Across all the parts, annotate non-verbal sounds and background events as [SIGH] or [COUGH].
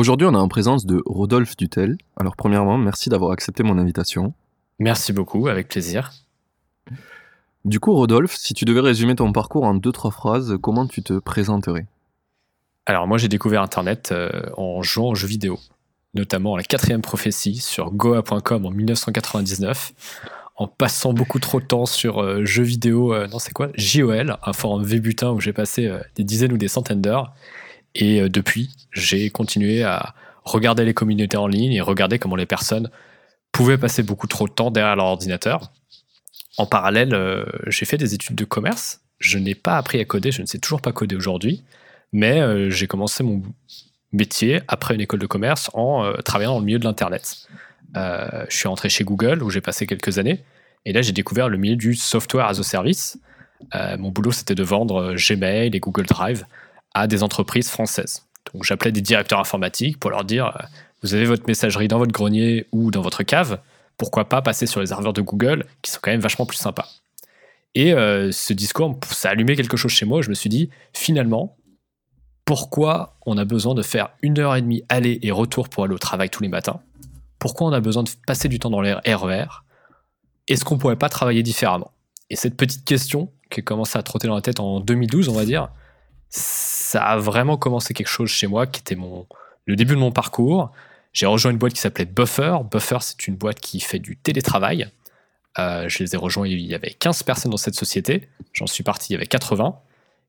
Aujourd'hui, on est en présence de Rodolphe Dutel. Alors, premièrement, merci d'avoir accepté mon invitation. Merci beaucoup, avec plaisir. Du coup, Rodolphe, si tu devais résumer ton parcours en deux, trois phrases, comment tu te présenterais? Alors, moi, j'ai découvert Internet euh, en jouant aux jeux vidéo, notamment la quatrième prophétie sur Goa.com en 1999, en passant beaucoup trop de temps sur euh, jeux vidéo, euh, non, c'est quoi? JOL, un forum Vébutin où j'ai passé des dizaines ou des centaines d'heures. Et euh, depuis, j'ai continué à regarder les communautés en ligne et regarder comment les personnes pouvaient passer beaucoup trop de temps derrière leur ordinateur. En parallèle, euh, j'ai fait des études de commerce. Je n'ai pas appris à coder, je ne sais toujours pas coder aujourd'hui, mais euh, j'ai commencé mon métier après une école de commerce en travaillant dans le milieu de l'Internet. je suis rentré chez Google où j'ai passé quelques années et là j'ai découvert le milieu du software as a service. mon boulot c'était de vendre Gmail et Google Drive à des entreprises françaises. Donc j'appelais des directeurs informatiques pour leur dire euh, vous avez votre messagerie dans votre grenier ou dans votre cave, pourquoi pas passer sur les serveurs de Google qui sont quand même vachement plus sympas. Et euh, ce discours, ça a allumé quelque chose chez moi. Je me suis dit finalement, pourquoi on a besoin de faire une heure et demie aller et retour pour aller au travail tous les matins? Pourquoi on a besoin de passer du temps dans les RER Est-ce qu'on pourrait pas travailler différemment? Et cette petite question qui a commencé à trotter dans la tête en 2012, on va dire, ça a vraiment commencé quelque chose chez moi qui était mon, le début de mon parcours. J'ai rejoint une boîte qui s'appelait Buffer. Buffer, c'est une boîte qui fait du télétravail. Euh, je les ai rejoints, il y avait 15 personnes dans cette société. J'en suis parti, il y avait 80.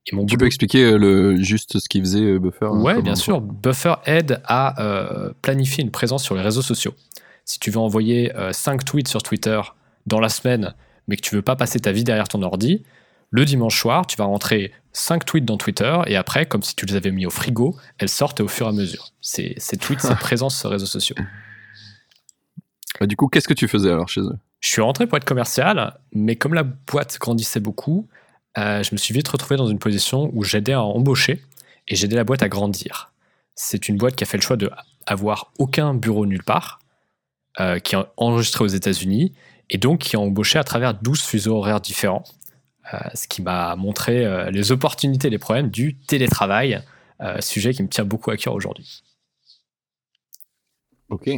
Et mon tu peux expliquer euh, le, juste ce qu'il faisait euh, Buffer hein, Ouais, bien sûr. Buffer aide à planifier une présence sur les réseaux sociaux. Si tu veux envoyer 5 tweets sur Twitter dans la semaine, mais que tu veux pas passer ta vie derrière ton ordi, le dimanche soir, tu vas rentrer 5 tweets dans Twitter et après, comme si tu les avais mis au frigo, elles sortent au fur et à mesure. Ces, ces tweets, ces [LAUGHS] présences sur les réseaux sociaux. Bah, du coup, qu'est-ce que tu faisais alors chez eux? Je suis rentré pour être commercial, mais comme la boîte grandissait beaucoup, euh, je me suis vite retrouvé dans une position où j'aidais à embaucher et j'aidais la boîte à grandir. C'est une boîte qui a fait le choix de avoir aucun bureau nulle part, euh, qui est enregistré aux États-Unis et donc qui a embauché à travers 12 fuseaux horaires différents ce qui m'a montré euh, les opportunités et les problèmes du télétravail, euh, sujet qui me tient beaucoup à cœur aujourd'hui. Ok.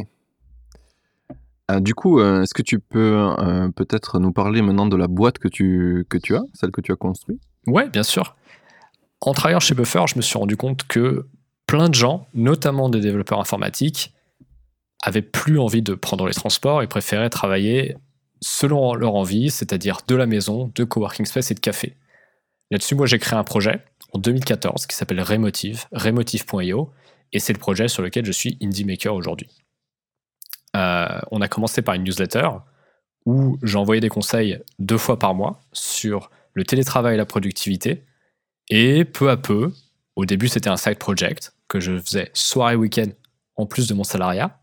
du coup, est-ce que tu peux peut-être nous parler maintenant de la boîte que tu, que tu as, celle que tu as construite? Ouais, bien sûr. En travaillant chez Buffer, je me suis rendu compte que plein de gens, notamment des développeurs informatiques, avaient plus envie de prendre les transports et préféraient travailler selon leur envie, c'est-à-dire de la maison, de coworking space et de café. Là-dessus, moi, j'ai créé un projet en 2014 qui s'appelle Remotive, remotive.io, et c'est le projet sur lequel je suis indie maker aujourd'hui. Euh, on a commencé par une newsletter où j'envoyais des conseils deux fois par mois sur le télétravail et la productivité, et peu à peu, au début c'était un side project que je faisais soir et week-end en plus de mon salariat,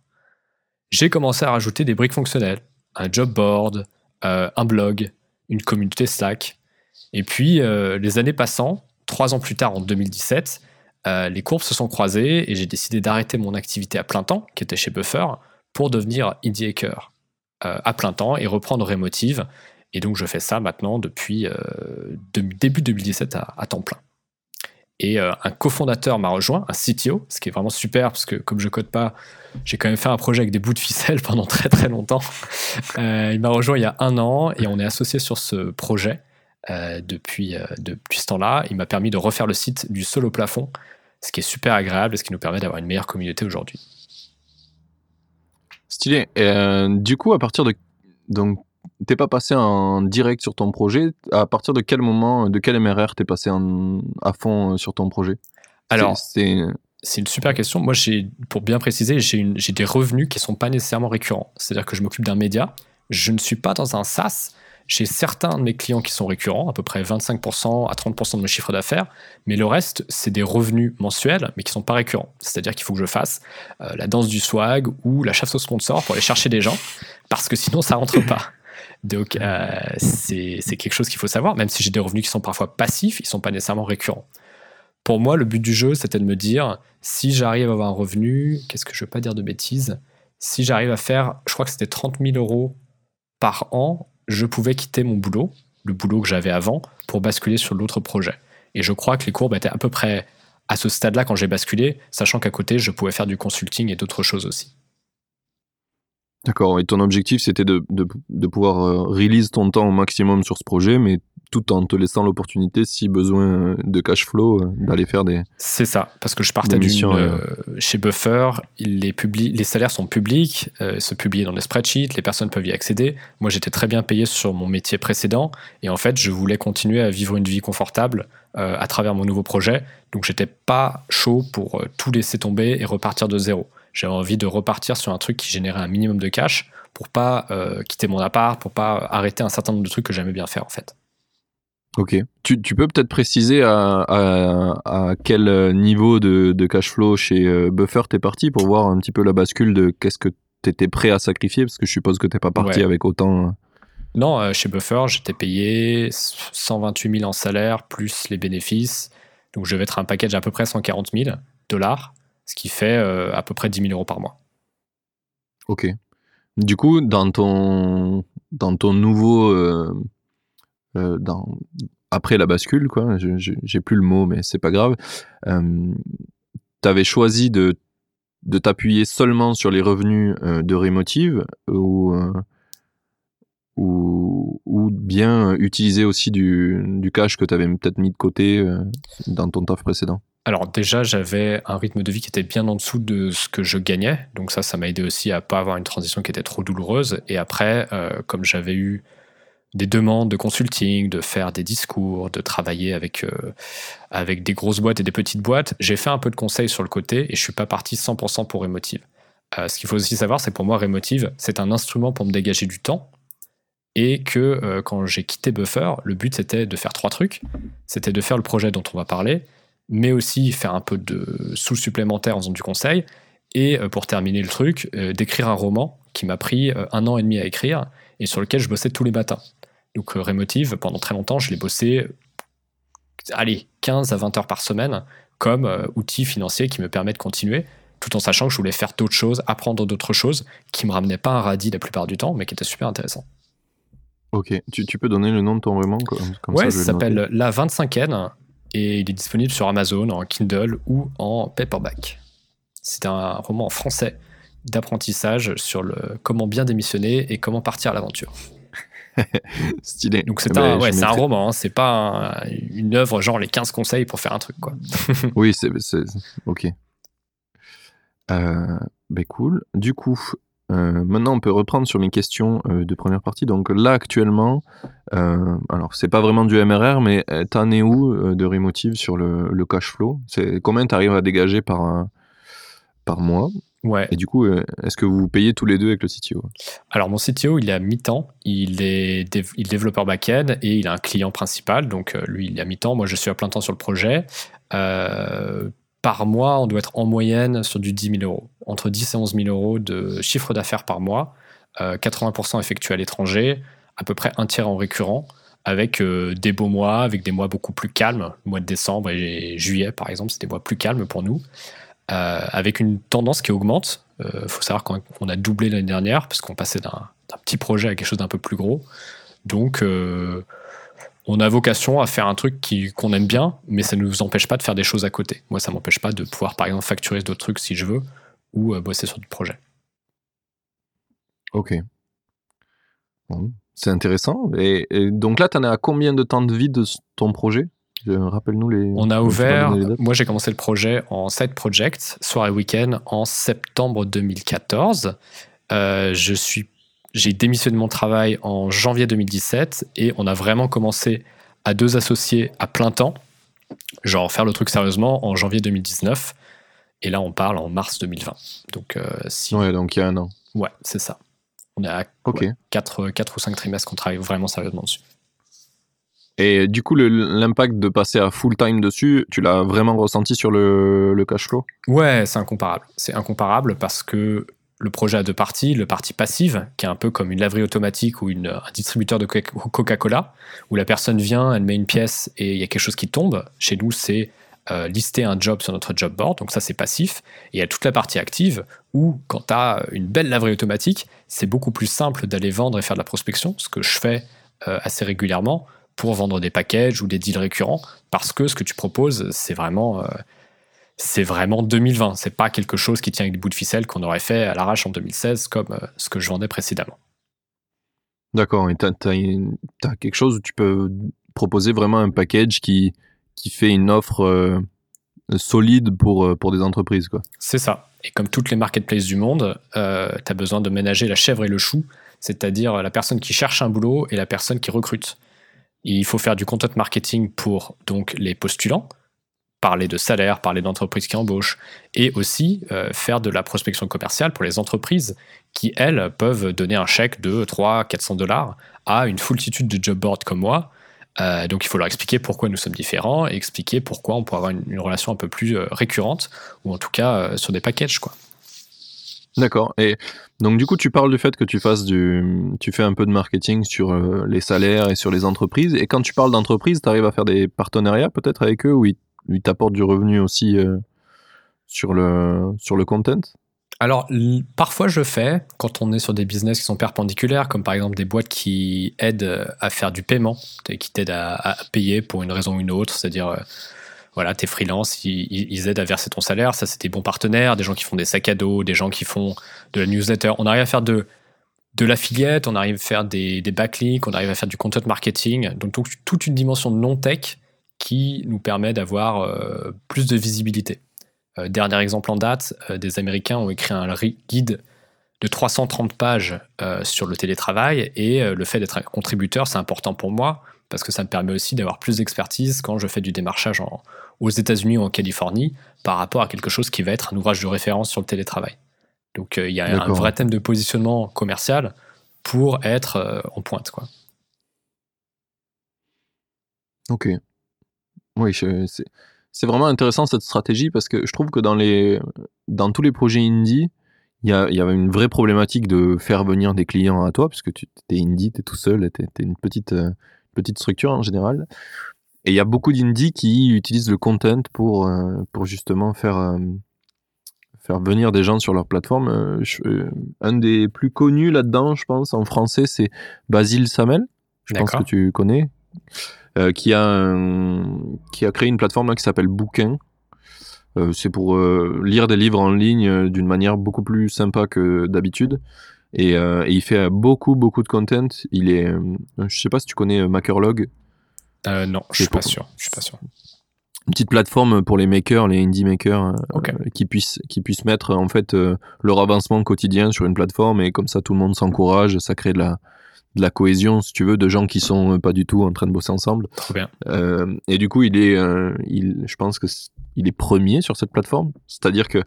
j'ai commencé à rajouter des briques fonctionnelles, un job board, euh, un blog, une communauté Slack. Et puis, euh, les années passant, trois ans plus tard, en 2017, euh, les courbes se sont croisées et j'ai décidé d'arrêter mon activité à plein temps, qui était chez Buffer, pour devenir indie hacker à plein temps et reprendre Remotive. Et donc, je fais ça maintenant depuis début 2017 à temps plein. Et euh, un cofondateur m'a rejoint, un CTO, ce qui est vraiment super parce que comme je code pas, j'ai quand même fait un projet avec des bouts de ficelle [LAUGHS] pendant très très longtemps. Euh, il m'a rejoint il y a un an et on est associé sur ce projet euh, depuis, depuis ce temps-là. Il m'a permis de refaire le site du sol au plafond, ce qui est super agréable et ce qui nous permet d'avoir une meilleure communauté aujourd'hui. Stylé. du coup, à partir de donc t'es pas passé en direct sur ton projet? À partir de quel moment, de quel MRR t'es passé à fond euh, sur ton projet? Alors, c'est une super question. Moi, pour bien préciser, j'ai des revenus qui sont pas nécessairement récurrents. C'est-à-dire que je m'occupe d'un média je ne suis pas dans un SaaS. J'ai certains de mes clients qui sont récurrents, à peu près 25% à 30% de mon chiffre d'affaires, mais le reste, c'est des revenus mensuels, mais qui ne sont pas récurrents. C'est-à-dire qu'il faut que je fasse euh, la danse du swag ou la chasse aux sponsors pour aller chercher des gens, parce que sinon, ça rentre pas. [LAUGHS] Donc, euh, c'est quelque chose qu'il faut savoir, même si j'ai des revenus qui sont parfois passifs, ils ne sont pas nécessairement récurrents. Pour moi, le but du jeu, c'était de me dire, si j'arrive à avoir un revenu, qu'est-ce que je ne veux pas dire de bêtises, si j'arrive à faire, je crois que c'était 30 000 euros par an, je pouvais quitter mon boulot, le boulot que j'avais avant, pour basculer sur l'autre projet. Et je crois que les courbes étaient à peu près à ce stade-là quand j'ai basculé, sachant qu'à côté, je pouvais faire du consulting et d'autres choses aussi. D'accord, et ton objectif c'était de, de, pouvoir euh, release ton temps au maximum sur ce projet, mais tout en te laissant l'opportunité, si besoin de cash flow, euh, d'aller faire des. C'est ça, parce que je partais d'une, euh, chez Buffer, les, les salaires sont publics, euh, se publient dans les spreadsheets, les personnes peuvent y accéder. Moi, j'étais très bien payé sur mon métier précédent, et en fait, je voulais continuer à vivre une vie confortable à travers mon nouveau projet, donc j'étais pas chaud pour tout laisser tomber et repartir de zéro. J'avais envie de repartir sur un truc qui générait un minimum de cash pour pas quitter mon appart, pour pas arrêter un certain nombre de trucs que j'aimais bien faire en fait. Ok. Tu, peux peut-être préciser à, quel niveau de, cash flow chez euh, Buffer t'es parti pour voir un petit peu la bascule de qu'est-ce que t'étais prêt à sacrifier? Parce que je suppose que t'es pas parti avec autant. Euh. Non, euh, chez Buffer, j'étais payé 128 000 en salaire plus les bénéfices. Donc je vais être un package à peu près 140 000 dollars, ce qui fait à peu près 10 000 euros par mois. Ok. Du coup, dans ton, dans ton nouveau euh, dans, après la bascule, quoi. J'ai plus le mot, mais c'est pas grave. Euh, tu avais choisi de, de t'appuyer seulement sur les revenus euh, de Remotive ou, ou, ou, bien utiliser aussi du, du cash que tu avais peut-être mis de côté dans ton taf précédent? Alors déjà, j'avais un rythme de vie qui était bien en dessous de ce que je gagnais. Donc ça, ça m'a aidé aussi à pas avoir une transition qui était trop douloureuse. Et après, comme j'avais eu des demandes de consulting, de faire des discours, de travailler avec, euh, avec des grosses boîtes et des petites boîtes. J'ai fait un peu de conseils sur le côté et je suis pas parti 100% pour Remotive. Euh, ce qu'il faut aussi savoir, c'est pour moi, Remotive, c'est un instrument pour me dégager du temps et que euh, quand j'ai quitté Buffer, le but c'était de faire trois trucs. C'était de faire le projet dont on va parler, mais aussi faire un peu de sous supplémentaire en faisant du conseil et pour terminer le truc, d'écrire un roman qui m'a pris un an et demi à écrire et sur lequel je bossais tous les matins. Donc euh, Remotive, pendant très longtemps, je l'ai bossé, allez, 15 à 20 heures par semaine comme euh, outil financier qui me permet de continuer, tout en sachant que je voulais faire d'autres choses, apprendre d'autres choses, qui me ramenaient pas un radis la plupart du temps, mais qui étaient super intéressants. Ok, tu, peux donner le nom de ton roman comme Ouais, ça, s'appelle La 25N et il est disponible sur Amazon en Kindle ou en paperback. C'est un roman en français d'apprentissage sur le comment bien démissionner et comment partir à l'aventure. [LAUGHS] Stylé. Donc c'est un, ben, un, roman, hein. c'est pas une œuvre genre les 15 conseils pour faire un truc. Quoi. [LAUGHS] oui, c'est ok. Euh, ben cool. Du coup, euh, maintenant on peut reprendre sur mes questions euh, de première partie. Donc là actuellement, euh, alors c'est pas vraiment du MRR, mais t'en es où de Remotive sur le, le cash flow? C'est combien tu arrives à dégager par, par mois? Ouais. Et du coup, euh, est-ce que vous payez tous les deux avec le CTO Alors, mon CTO, il est à mi-temps. Il est, il développeur back-end et il a un client principal. Donc, euh, lui, il est à mi-temps. Moi, je suis à plein temps sur le projet. Euh, par mois, on doit être en moyenne sur du 10 000 euros. Entre 10 et 11 000 euros de chiffre d'affaires par mois. 80% effectué à l'étranger, à peu près un tiers en récurrent, avec des beaux mois, avec des mois beaucoup plus calmes. Le mois de décembre et juillet, par exemple, c'est des mois plus calmes pour nous. Euh, avec une tendance qui augmente. Il euh, faut savoir qu'on a doublé l'année dernière, parce qu'on passait d'un petit projet à quelque chose d'un peu plus gros. Donc, euh, on a vocation à faire un truc qu'on aime bien, mais ça ne nous empêche pas de faire des choses à côté. Moi, ça ne m'empêche pas de pouvoir, par exemple, facturer d'autres trucs si je veux, ou bosser sur du projet. Ok. c'est intéressant. Et, donc là, tu en es à combien de temps de vie de ton projet? Rappelle-nous les. On a ouvert. Moi, j'ai commencé le projet en side project, soir et week-end, en septembre 2014. Euh, je suis, j'ai démissionné de mon travail en janvier 2017 et on a vraiment commencé à deux associés à plein temps, genre faire le truc sérieusement en janvier 2019. Et là, on parle en mars 2020. Donc, euh, si... Ouais, donc il y a un an. Ouais, c'est ça. On est à 4, ou 5 trimestres qu'on travaille vraiment sérieusement dessus. Et du coup, l'impact de passer à full time dessus, tu l'as vraiment ressenti sur le, le cash flow? Ouais, c'est incomparable. C'est incomparable parce que le projet a deux parties. Le partie passive, qui est un peu comme une laverie automatique ou un distributeur de Coca-Cola, où la personne vient, elle met une pièce et il y a quelque chose qui tombe. Chez nous, c'est euh, lister un job sur notre job board, donc ça c'est passif. Et il y a toute la partie active où, quand tu as une belle laverie automatique, c'est beaucoup plus simple d'aller vendre et faire de la prospection, ce que je fais euh, assez régulièrement pour vendre des packages ou des deals récurrents, parce que ce que tu proposes, c'est vraiment, euh, c'est vraiment 2020. C'est pas quelque chose qui tient avec des bouts de ficelle qu'on aurait fait à l'arrache en 2016, comme ce que je vendais précédemment. D'accord, et tu as, quelque chose où tu peux proposer vraiment un package qui, qui fait une offre euh, solide pour, euh, pour des entreprises. Quoi. C'est ça. Et comme toutes les marketplaces du monde, euh, tu as besoin de ménager la chèvre et le chou, c'est-à-dire la personne qui cherche un boulot et la personne qui recrute. Il faut faire du content marketing pour donc les postulants, parler de salaire, parler d'entreprises qui embauchent, et aussi faire de la prospection commerciale pour les entreprises qui, elles, peuvent donner un chèque de 3 400 dollars à une foultitude de job boards comme moi, euh, donc il faut leur expliquer pourquoi nous sommes différents et expliquer pourquoi on pourrait avoir une, relation un peu plus euh, récurrente ou en tout cas euh, sur des packages quoi. D'accord. Et donc du coup tu parles du fait que tu fasses du, tu fais un peu de marketing sur les salaires et sur les entreprises. Et quand tu parles d'entreprise, tu arrives à faire des partenariats peut-être avec eux où ils, ils t'apportent du revenu aussi sur le sur le content? Alors, parfois je fais quand on est sur des business qui sont perpendiculaires, comme par exemple des boîtes qui aident à faire du paiement, qui t'aident à, payer pour une raison ou une autre, c'est-à-dire, euh, voilà, t'es freelance, ils, aident à verser ton salaire, ça c'est des bons partenaires, des gens qui font des sacs à dos, des gens qui font de la newsletter. On arrive à faire de, de l'affiliate, on arrive à faire des, des, backlinks, on arrive à faire du content marketing, donc toute une dimension non-tech qui nous permet d'avoir euh, plus de visibilité. Euh, dernier exemple en date, euh, des Américains ont écrit un guide de 330 pages sur le télétravail et le fait d'être un contributeur, c'est important pour moi parce que ça me permet aussi d'avoir plus d'expertise quand je fais du démarchage aux États-Unis ou en Californie par rapport à quelque chose qui va être un ouvrage de référence sur le télétravail. Donc il y a un vrai thème de positionnement commercial pour être en pointe. Quoi. Ok. Oui, c'est vraiment intéressant cette stratégie parce que je trouve que dans, les, dans tous les projets indie, il y, a, y avait une vraie problématique de faire venir des clients à toi, puisque tu es indie, tu es tout seul, tu es, une petite, euh, petite structure en général. Et il y a beaucoup d'indies qui utilisent le content pour, euh, pour justement faire, euh, faire venir des gens sur leur plateforme. un des plus connus là-dedans, je pense, en français, c'est Basile Samel. Je pense que tu connais. Euh, qui, a qui a créé une plateforme qui s'appelle Bouquin. Euh, c'est pour euh, lire des livres en ligne d'une manière beaucoup plus sympa que d'habitude. Et, il fait beaucoup, beaucoup de content. Il est, je sais pas si tu connais Makerlog. non, je suis pas sûr. Je suis pas sûr une petite plateforme pour les makers, les indie makers, qui puissent qui puissent mettre en fait leur avancement quotidien sur une plateforme et comme ça tout le monde s'encourage, ça crée de la de la cohésion, si tu veux, de gens qui sont euh, pas du tout en train de bosser ensemble. Trop bien. Euh, et du coup, il est, euh, il, je pense que il est premier sur cette plateforme. C'est-à-dire que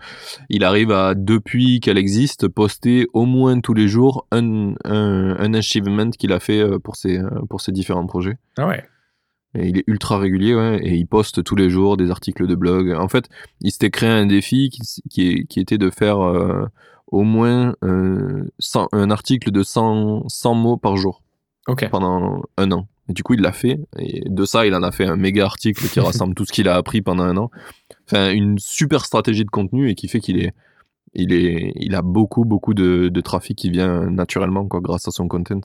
il arrive à, depuis qu'elle existe, poster au moins tous les jours un, un, un achievement qu'il a fait pour ses, pour ses différents projets. Ah ouais. Et il est ultra régulier, ouais, et il poste tous les jours des articles de blog. En fait, il s'était créé un défi qui, qui, qui était de faire au moins euh, un article de 100, 100 mots par jour pendant un an. Et du coup, il l'a fait. Et de ça, il en a fait un méga article qui [LAUGHS] rassemble tout ce qu'il a appris pendant un an. Enfin, une super stratégie de contenu et qui fait qu'il est, il est, il a beaucoup, beaucoup de, de, trafic qui vient naturellement, quoi, grâce à son content.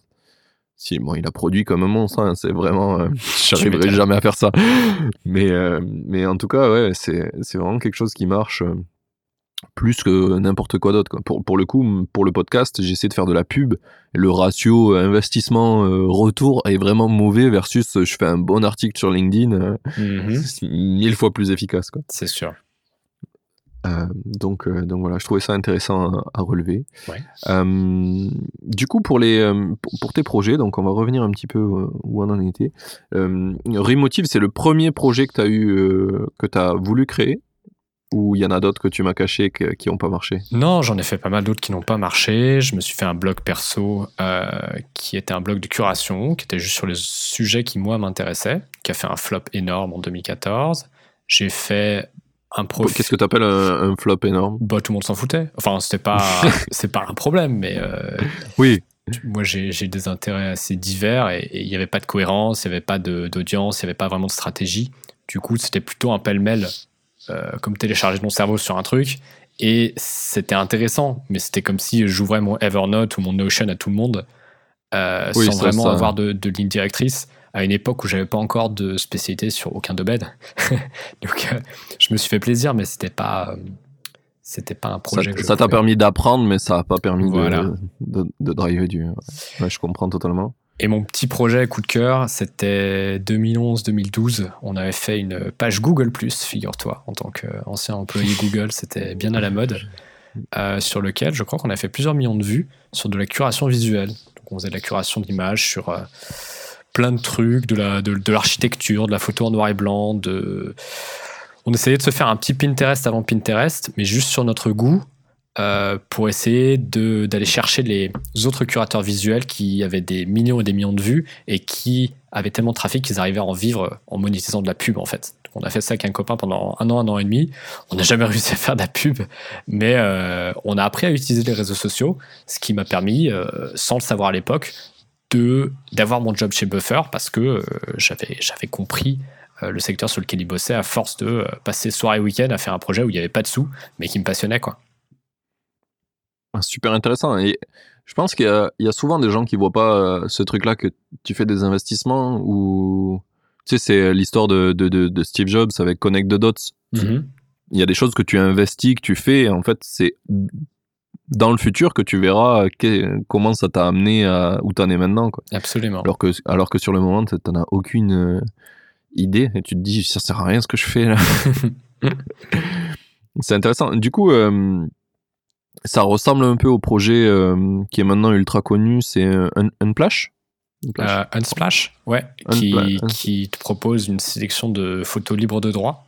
Si, bon, il a produit comme un monstre, hein, c'est vraiment, euh, [LAUGHS] j'arriverai jamais à faire ça. Mais, euh, mais en tout cas, ouais, c'est, c'est vraiment quelque chose qui marche plus que n'importe quoi d'autre. Pour, pour, le coup, pour le podcast, j'essaie de faire de la pub. Le ratio euh, investissement-retour euh, est vraiment mauvais versus je fais un bon article sur LinkedIn, euh, mhm. [LAUGHS] mille fois plus efficace. C'est sûr. donc, donc voilà, je trouvais ça intéressant à, relever. du coup, pour, les, pour, tes projets, donc on va revenir un petit peu où on en était. Remotive, c'est le premier projet que tu as eu, que tu as voulu créer ou il y en a d'autres que tu m'as cachés qui n'ont pas marché Non, j'en ai fait pas mal d'autres qui n'ont pas marché. Je me suis fait un blog perso euh, qui était un blog de curation, qui était juste sur les sujets qui, moi, m'intéressaient, qui a fait un flop énorme en 2014. J'ai fait un profil. Qu'est-ce que tu appelles un, flop énorme? Bah, Tout le monde s'en foutait. Enfin, c'était pas, [LAUGHS] c'est pas un problème, mais. Euh, oui. Moi, j'ai des intérêts assez divers et il n'y avait pas de cohérence, il n'y avait pas d'audience, il n'y avait pas vraiment de stratégie. Du coup, c'était plutôt un pêle-mêle comme télécharger ton cerveau sur un truc. Et c'était intéressant, mais c'était comme si j'ouvrais mon Evernote ou mon Notion à tout le monde euh, sans vraiment avoir de, ligne directrice à une époque où j'avais pas encore de spécialité sur aucun domaine. [LAUGHS] Donc euh, je me suis fait plaisir, mais c'était pas c'était pas un projet. Ça t'a permis d'apprendre, mais ça n'a pas permis de, de, driver du. je comprends totalement. Et mon petit projet coup de cœur, c'était 2011-2012. On avait fait une page Google, figure-toi, en tant qu'ancien employé [LAUGHS] Google, c'était bien à la mode, euh, sur lequel je crois qu'on a fait plusieurs millions de vues sur de la curation visuelle. Donc on faisait de la curation d'images sur euh, plein de trucs, de l'architecture, de, de, la photo en noir et blanc, de. On essayait de se faire un petit Pinterest avant Pinterest, mais juste sur notre goût, euh, pour essayer d'aller chercher les autres curateurs visuels qui avaient des millions et des millions de vues et qui avaient tellement de trafic qu'ils arrivaient à en vivre en monétisant de la pub en fait. on a fait ça avec un copain pendant un an, un an et demi. On n'a jamais [LAUGHS] réussi à faire de la pub, mais euh, on a appris à utiliser les réseaux sociaux, ce qui m'a permis, euh, sans le savoir à l'époque, de d'avoir mon job chez Buffer parce que j'avais j'avais compris le secteur sur lequel il bossait à force de passer soirée et week-end à faire un projet où il n'y avait pas de sous, mais qui me passionnait quoi. Ah, super intéressant. Et je pense qu'il y, a souvent des gens qui voient pas euh, ce truc-là que tu fais des investissements ou tu sais c'est l'histoire de, de, Steve Jobs avec Connect the Dots. Mm-hmm. Il y a des choses que tu investis, que tu fais, et en fait c'est dans le futur que tu verras comment ça t'a amené à où t'en es maintenant. Quoi. Absolument. Alors que, alors que sur le moment, t'en as aucune euh, idée et tu te dis ça sert à rien ce que je fais là. [LAUGHS] c'est intéressant. Du coup, euh, ça ressemble un peu au projet euh, qui est maintenant ultra connu, c'est euh, Unsplash. Euh, Unsplash, ouais, qui, te propose une sélection de photos libres de droit.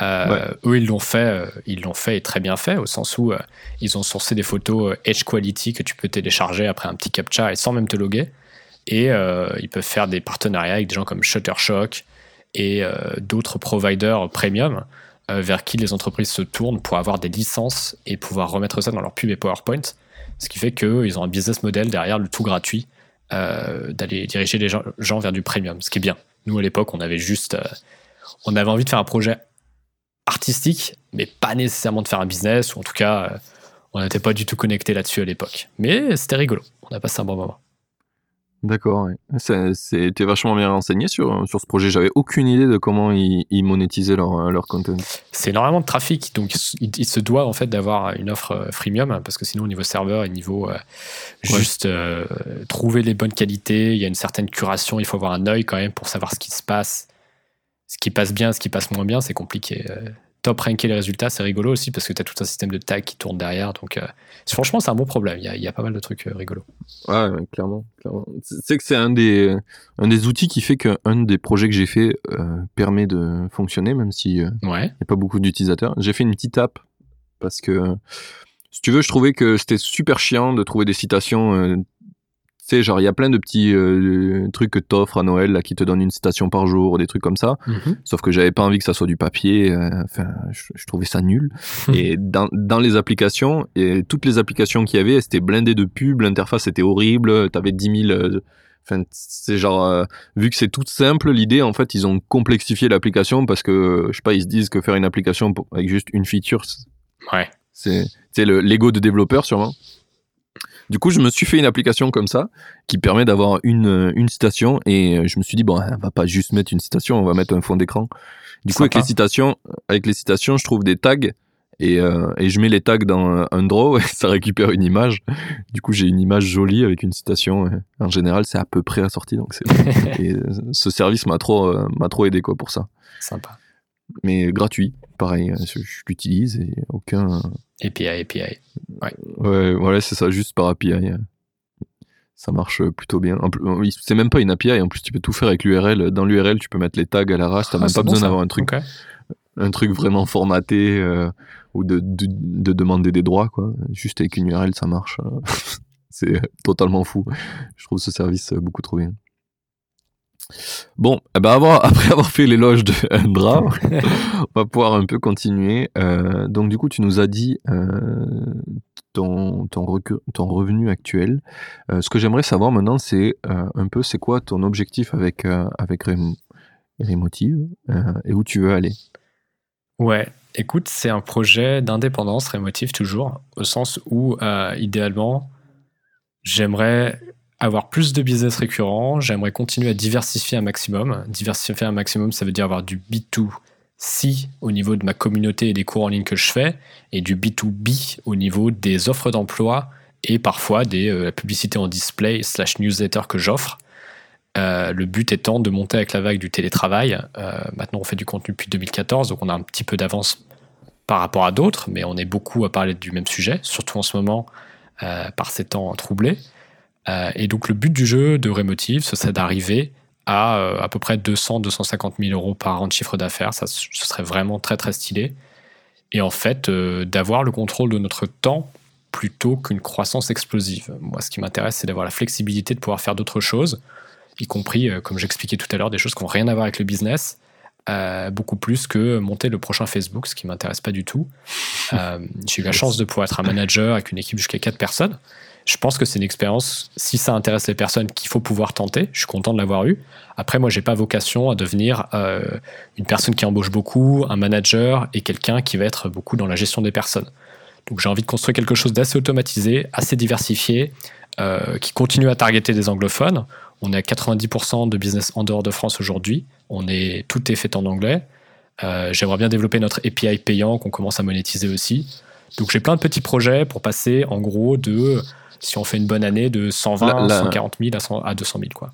Eux, ils l'ont fait, ils l'ont fait et très bien fait, au sens où ils ont sourcé des photos Edge Quality que tu peux télécharger après un petit captcha et sans même te loguer. Et ils peuvent faire des partenariats avec des gens comme Shutterstock et d'autres providers premium euh, vers qui les entreprises se tournent pour avoir des licences et pouvoir remettre ça dans leur pub et PowerPoint. Ce qui fait qu'ils ont un business model derrière le tout gratuit euh, d'aller diriger les gens, vers du premium, ce qui est bien. Nous, à l'époque, on avait juste. Euh, on avait envie de faire un projet artistique, mais pas nécessairement de faire un business, ou en tout cas, on n'était pas du tout connecté là-dessus à l'époque. Mais c'était rigolo. On a passé un bon moment. D'accord, c'était vachement bien renseigné sur, sur ce projet. J'avais aucune idée de comment ils, monétisaient leur, leur content. C'est énormément de trafic, donc ils, se doivent en fait d'avoir une offre euh, freemium parce que sinon au niveau serveur et niveau euh, juste euh, trouver les bonnes qualités, il y a une certaine curation, il faut avoir un œil quand même pour savoir ce qui se passe, ce qui passe bien, ce qui passe moins bien, c'est compliqué top ranker les résultats, c'est rigolo aussi parce que tu as tout un système de tag qui tourne derrière. Donc, euh, franchement, c'est un bon problème. Il y, a, pas mal de trucs euh, rigolos. Ouais, clairement. clairement. C'est que c'est un des, un des outils qui fait qu'un des projets que j'ai fait euh, permet de fonctionner, même s'il n'y a pas beaucoup d'utilisateurs. J'ai fait une petite app parce que, si tu veux, je trouvais que c'était super chiant de trouver des citations sais, genre, il y a plein de petits euh, trucs que t'offres à Noël, là, qui te donnent une citation par jour, des trucs comme ça. Mhm. Sauf que j'avais pas envie que ça soit du papier. Euh, enfin, je, trouvais ça nul. [LAUGHS] et dans, dans, les applications, et toutes les applications qu'il y avait, c'était blindé de pubs, l'interface était horrible, t'avais 10 000. Euh, enfin, c'est genre, vu que c'est tout simple, l'idée, en fait, ils ont complexifié l'application parce que, je sais pas, ils se disent que faire une application avec juste une feature, ouais. c'est le l'ego de développeur, sûrement. Du coup, je me suis fait une application comme ça qui permet d'avoir une, euh, une citation et euh, je me suis dit, bon, on va pas juste mettre une citation, on va mettre un fond d'écran. Du coup, avec les, citations, avec les citations, je trouve des tags et, euh, et je mets les tags dans un draw [LAUGHS] et ça récupère une image. Du coup, j'ai une image jolie avec une citation. En général, c'est à peu près assorti. Donc [LAUGHS] et ce service m'a trop, m'a trop aidé quoi, pour ça. Sympa. Mais gratuit, pareil, je, je l'utilise et aucun API, API. Ouais, ouais voilà, c'est ça, juste par API. Ça marche plutôt bien. C'est même pas une API, en plus tu peux tout faire avec l'URL. Dans l'URL, tu peux mettre les tags à la race, t'as ah, même pas besoin d'avoir un truc. un truc vraiment formaté euh, ou de, de, demander des droits, quoi. Juste avec une URL, ça marche. [LAUGHS] c'est totalement fou. Je trouve ce service beaucoup trop bien. Bon, eh ben [LAUGHS] après avoir fait l'éloge de [LAUGHS] Indra, [LAUGHS] on va pouvoir un peu continuer. Euh, donc du coup, tu nous as dit euh, ton, ton, revenu actuel. ce que j'aimerais savoir maintenant, c'est un peu c'est quoi ton objectif avec, avec Remotive et où tu veux aller? Ouais, écoute, c'est un projet d'indépendance Remotive toujours, au sens où, euh, idéalement, j'aimerais avoir plus de business récurrent, j'aimerais continuer à diversifier un maximum. Diversifier un maximum, ça veut dire avoir du B2C au niveau de ma communauté et des cours en ligne que je fais, et du B2B au niveau des offres d'emploi et parfois des euh, publicités en display slash newsletter que j'offre. Euh, le but étant de monter avec la vague du télétravail. Euh, maintenant, on fait du contenu depuis 2014, donc on a un petit peu d'avance par rapport à d'autres, mais on est beaucoup à parler du même sujet, surtout en ce moment euh, par ces temps troublés. Et donc, le but du jeu de Remotive, ce serait d'arriver à à peu près 200-250 000 euros par an de chiffre d'affaires. Ça, ce serait vraiment très très stylé. Et en fait, d'avoir le contrôle de notre temps plutôt qu'une croissance explosive. Moi, ce qui m'intéresse, c'est d'avoir la flexibilité de pouvoir faire d'autres choses y compris, euh, comme j'expliquais tout à l'heure, des choses qui n'ont rien à voir avec le business, euh, beaucoup plus que monter le prochain Facebook, ce qui m'intéresse pas du tout. Euh, j'ai eu la chance de pouvoir être un manager avec une équipe jusqu'à 4 personnes. Je pense que c'est une expérience, si ça intéresse les personnes, qu'il faut pouvoir tenter. Je suis content de l'avoir eu. Après, moi, j'ai pas vocation à devenir une personne qui embauche beaucoup, un manager et quelqu'un qui va être beaucoup dans la gestion des personnes. Donc, j'ai envie de construire quelque chose d'assez automatisé, assez diversifié, qui continue à targeter des anglophones. On est à 90% de business en dehors de France aujourd'hui. On est, tout est fait en anglais. Euh, j'aimerais bien développer notre API payant qu'on commence à monétiser aussi. Donc j'ai plein de petits projets pour passer en gros de, si on fait une bonne année, de 120, 140 000 à, 200 000. Quoi.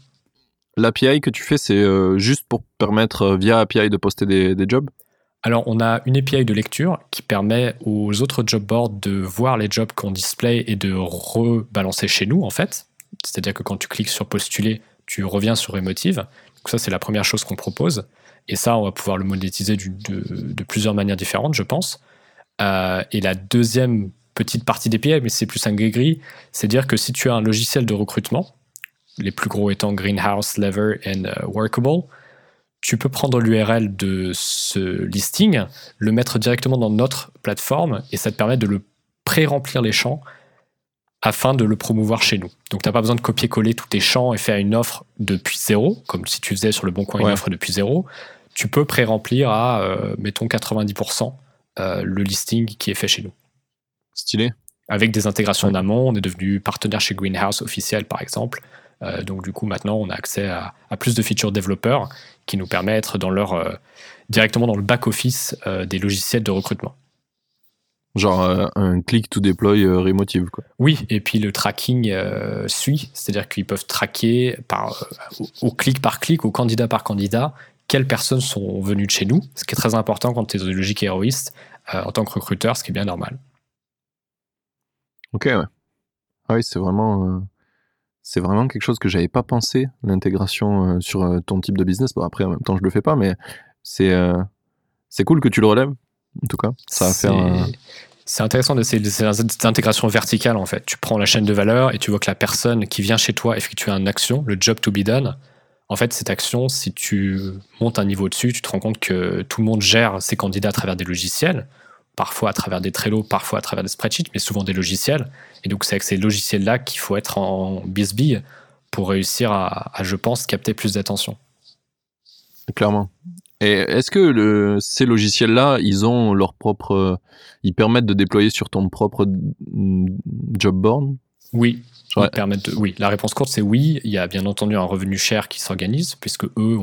L'API que tu fais, c'est euh, juste pour permettre euh, via API de poster des, des jobs? Alors, on a une API de lecture qui permet aux autres job boards de voir les jobs qu'on display et de rebalancer chez nous, en fait. C'est-à-dire que quand tu cliques sur postuler, tu reviens sur Emotive. Donc ça, c'est la première chose qu'on propose. Et ça, on va pouvoir le monétiser de, plusieurs manières différentes, je pense. Euh, et la deuxième petite partie des mais c'est plus un gris-gris, c'est dire que si tu as un logiciel de recrutement, les plus gros étant Greenhouse, Lever et euh, Workable, tu peux prendre l'URL de ce listing, le mettre directement dans notre plateforme et ça te permet de le pré-remplir les champs afin de le promouvoir chez nous. Donc, tu n'as pas besoin de copier-coller tous tes champs et faire une offre depuis zéro, comme si tu faisais sur le Bon Coin une offre depuis zéro. Tu peux pré-remplir à, euh, mettons, 90% euh, le listing qui est fait chez nous. Stylé. Avec des intégrations d'amont, on est devenu partenaire chez Greenhouse officiel, par exemple. Euh, donc, du coup, maintenant, on a accès à, plus de features développeurs qui nous permettent dans leur, directement dans le back-office des logiciels de recrutement. Genre euh, un click to deploy euh, remotive. Quoi. Oui, et puis le tracking euh, suit, c'est-à-dire qu'ils peuvent traquer par, au, clic par clic, au candidat par candidat, quelles personnes sont venues de chez nous, ce qui est très important quand tu es dans une logique héroïste en tant que recruteur, ce qui est bien normal. Ok, ouais. Ah oui, c'est vraiment, c'est vraiment quelque chose que j'avais pas pensé, l'intégration sur ton type de business. Bon, après, en même temps, je le fais pas, mais c'est, cool que tu le relèves en tout cas. Ça va faire. C'est intéressant de cette intégration verticale en fait. Tu prends la chaîne de valeur et tu vois que la personne qui vient chez toi effectue une action, le job to be done. En fait, cette action, si tu montes un niveau dessus, tu te rends compte que tout le monde gère ses candidats à travers des logiciels, parfois à travers des Trello, parfois à travers des spreadsheets, mais souvent des logiciels. Et donc, c'est avec ces logiciels-là qu'il faut être en bisbille pour réussir à, je pense, capter plus d'attention. Clairement. Et est-ce que le, ces logiciels-là, ils ont leur propre, ils permettent de déployer sur ton propre job board? Oui. Ils permettent oui, la réponse courte c'est oui. Il y a bien entendu un revenu cher qui s'organise puisque eux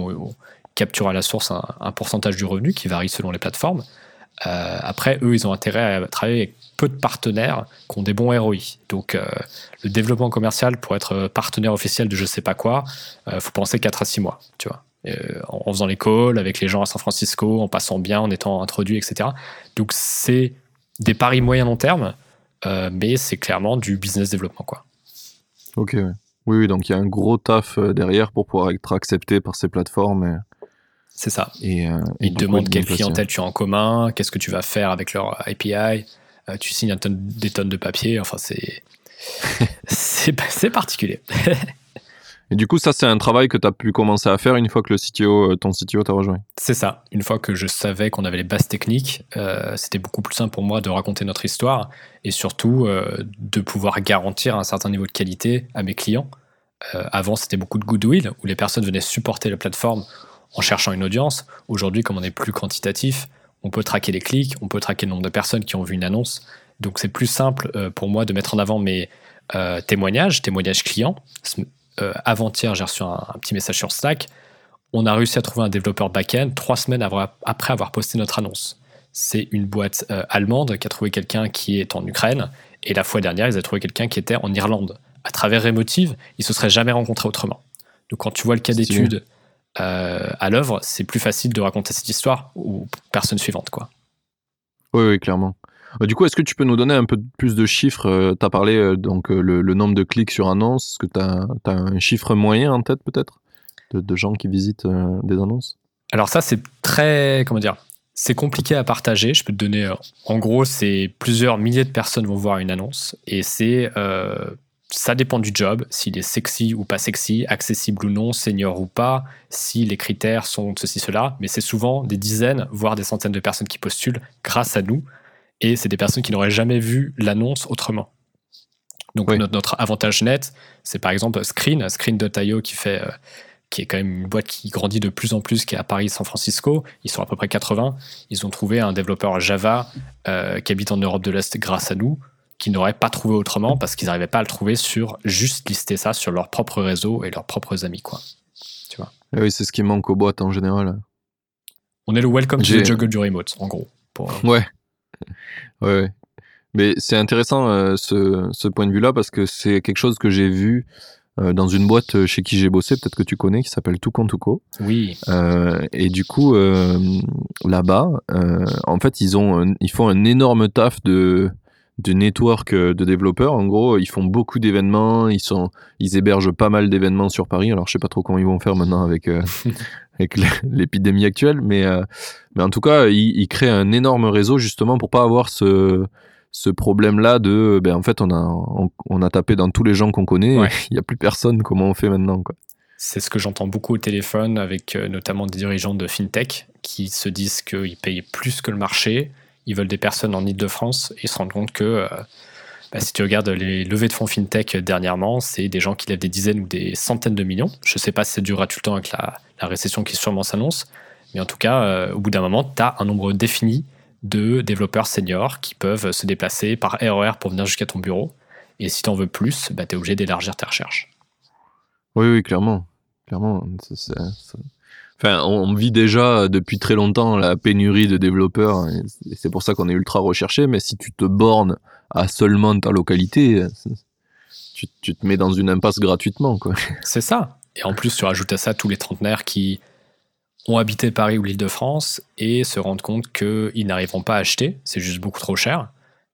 capturent à la source un, pourcentage du revenu qui varie selon les plateformes. Euh, après, eux, ils ont intérêt à travailler avec peu de partenaires qui ont des bons ROI. Donc, euh, le développement commercial pour être partenaire officiel de je sais pas quoi, euh, faut penser 4 à 6 mois, tu vois. Euh, en faisant les calls avec les gens à San Francisco, en passant bien, en étant introduit, etc. Donc c'est des paris moyen long terme, euh, mais c'est clairement du business développement. Quoi. Ok, oui, donc il y a un gros taf euh, derrière pour pouvoir être accepté par ces plateformes. C'est ça. Et, euh, Ils te demandent de quelle clientèle tu as en commun, qu'est-ce que tu vas faire avec leur API. euh, tu signes un tonne- des tonnes de papier. Enfin, c'est [LAUGHS] c'est particulier. [LAUGHS] Et du coup, ça, c'est un travail que tu as pu commencer à faire une fois que le CTO, euh, ton CTO t'a rejoint. C'est ça. Une fois que je savais qu'on avait les bases techniques, euh, c'était beaucoup plus simple pour moi de raconter notre histoire et surtout euh, de pouvoir garantir un certain niveau de qualité à mes clients. Euh, avant, c'était beaucoup de goodwill où les personnes venaient supporter la plateforme en cherchant une audience. Aujourd'hui, comme on est plus quantitatif, on peut traquer les clics, on peut traquer le nombre de personnes qui ont vu une annonce. Donc, c'est plus simple euh, pour moi de mettre en avant mes euh, témoignages, témoignages clients. Euh, Avant-hier, j'ai reçu un- un petit message sur Slack on a réussi à trouver un développeur back-end trois semaines après avoir posté notre annonce. C'est une boîte allemande qui a trouvé quelqu'un qui est en Ukraine, et la fois dernière, ils ont trouvé quelqu'un qui était en Irlande. À travers Remotive, ils se seraient jamais rencontrés autrement. Donc quand tu vois le cas d'étude euh, à l'œuvre, c'est plus facile de raconter cette histoire aux personnes suivantes. Quoi. Oui, oui, clairement. Euh, Du coup, est-ce que tu peux nous donner un peu plus de chiffres Tu as parlé euh, donc euh, le, le nombre de clics sur annonce. Est-ce que tu as, un chiffre moyen en tête peut-être de, de gens qui visitent euh, des annonces? Alors ça, c'est très, comment dire, c'est compliqué à partager. Je peux te donner, euh, en gros, c'est plusieurs milliers de personnes vont voir une annonce et c'est, euh, ça dépend du job, s'il est sexy ou pas sexy, accessible ou non, senior ou pas, si les critères sont ceci, cela. Mais c'est souvent des dizaines, voire des centaines de personnes qui postulent grâce à nous et c'est des personnes qui n'auraient jamais vu l'annonce autrement. Donc Oui. notre, notre avantage net, c'est par exemple Screen, Screen.io qui fait euh, qui est quand même une boîte qui grandit de plus en plus, qui est à Paris, San Francisco. Ils sont à peu près 80. Ils ont trouvé un développeur Java euh, qui habite en Europe de l'Est grâce à nous, qu'ils n'auraient pas trouvé autrement parce qu'ils n'arrivaient pas à le trouver sur juste lister ça sur leur propre réseau et leurs propres amis. Quoi. Eh Oui, c'est ce qui manque aux boîtes en général. On est le welcome to the jungle du remote, en gros. Pour, euh, Ouais. [LAUGHS] ouais, ouais. Mais c'est intéressant euh, ce, ce point de vue-là parce que c'est quelque chose que j'ai vu euh, dans une boîte chez qui j'ai bossé, peut-être que tu connais, qui s'appelle Toucan Touco. oui, Euh, et du coup, là-bas, en fait, ils, ont un- ils font un énorme taf de, de network euh, de développeurs. En gros, ils font beaucoup d'événements, ils, sont, ils hébergent pas mal d'événements sur Paris. Alors, je sais pas trop comment ils vont faire maintenant avec, euh, [LAUGHS] avec l'épidémie actuelle, mais, euh, mais en tout cas, ils, ils créent un énorme réseau justement pour pas avoir ce, ce problème-là de, ben, en fait, on a, on, on a tapé dans tous les gens qu'on connaît, Ouais. [LAUGHS] il y a plus personne, comment on fait maintenant, quoi? c'est ce que j'entends beaucoup au téléphone avec euh, notamment des dirigeants de FinTech qui se disent qu'ils payent plus que le marché. Ils veulent des personnes en Ile-de-France et se rendent compte que euh, bah, si tu regardes les levées de fonds FinTech dernièrement, c'est des gens qui lèvent des dizaines ou des centaines de millions. Je ne sais pas si ça durera tout le temps avec la, récession qui sûrement s'annonce, mais en tout cas, euh, au bout d'un moment, tu as un nombre défini de développeurs seniors qui peuvent se déplacer par RER pour venir jusqu'à ton bureau. Et si tu en veux plus, bah, tu es obligé d'élargir tes recherches. Oui, oui, clairement. Clairement. c'est- c'est- On vit déjà depuis très longtemps la pénurie de développeurs et c'est- pour ça qu'on est ultra recherché. Mais si tu te bornes à seulement ta localité, c'est- tu, te mets dans une impasse gratuitement. [LAUGHS] C'est ça. Et en plus, tu rajoutes à ça tous les trentenaires qui ont habité Paris ou l'Île-de-France et se rendent compte qu'ils n'arriveront pas à acheter, c'est juste beaucoup trop cher.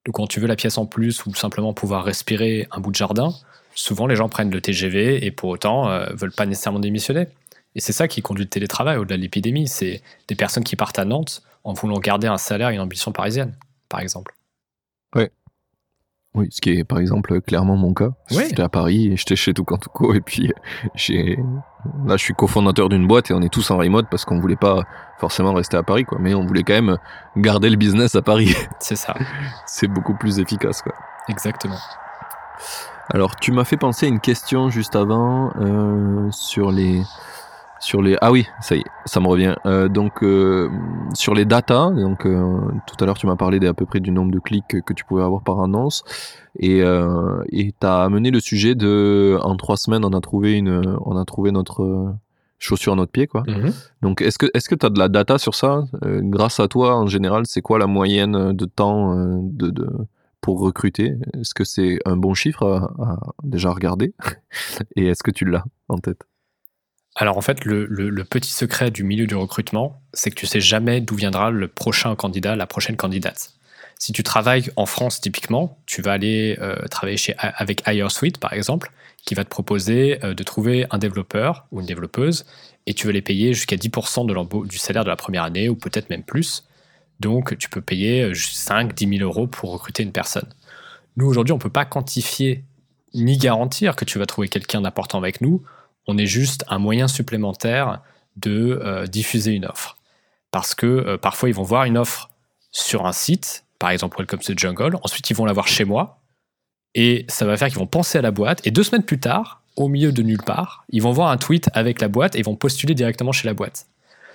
Donc quand tu veux la pièce en plus ou simplement pouvoir respirer un bout de jardin, souvent les gens prennent le TGV et pour autant euh, veulent pas nécessairement démissionner. Et c'est ça qui conduit le télétravail au-delà de l'épidémie, c'est des personnes qui partent à Nantes en voulant garder un salaire et une ambition parisienne, par exemple. Oui, ce qui est par exemple clairement mon cas. Oui. J'étais à Paris et j'étais chez Toucan Touco et puis j'ai là je suis cofondateur d'une boîte et on est tous en remote parce qu'on voulait pas forcément rester à Paris quoi, mais on voulait quand même garder le business à Paris. [LAUGHS] C'est ça, C'est beaucoup plus efficace quoi. exactement. Alors, tu m'as fait penser à une question juste avant euh, sur les sur les ah oui ça y est ça me revient. Euh, donc euh, sur les data donc euh, tout à l'heure tu m'as parlé d'à peu près du nombre de clics que, tu pouvais avoir par annonce. Et euh, et t'as amené le sujet de en trois semaines on a trouvé une on a trouvé notre euh, chaussure à notre pied quoi. Mhm. donc est-ce que est-ce que tu as de la data sur ça? Euh, grâce à toi en général c'est quoi la moyenne de temps de, de pour recruter? Est-ce que c'est un bon chiffre à, à déjà regarder? [LAUGHS] Et est-ce que tu l'as en tête? Alors en fait, le, petit secret du milieu du recrutement, c'est que tu sais jamais d'où viendra le prochain candidat, la prochaine candidate. Si tu travailles en France typiquement, tu vas aller euh, travailler chez, avec HireSuite par exemple, qui va te proposer euh, de trouver un développeur ou une développeuse et tu veux les payer jusqu'à 10% de du salaire de la première année ou peut-être même plus. Donc tu peux payer 5, 10 000 euros pour recruter une personne. Nous, aujourd'hui, on ne peut pas quantifier ni garantir que tu vas trouver quelqu'un d'important avec nous. On est juste un moyen supplémentaire de euh, diffuser une offre. Parce que euh, parfois, ils vont voir une offre sur un site, par exemple Welcome to Jungle, ensuite ils vont la voir chez moi, et ça va faire qu'ils vont penser à la boîte, et deux semaines plus tard, au milieu de nulle part, ils vont voir un tweet avec la boîte et ils vont postuler directement chez la boîte.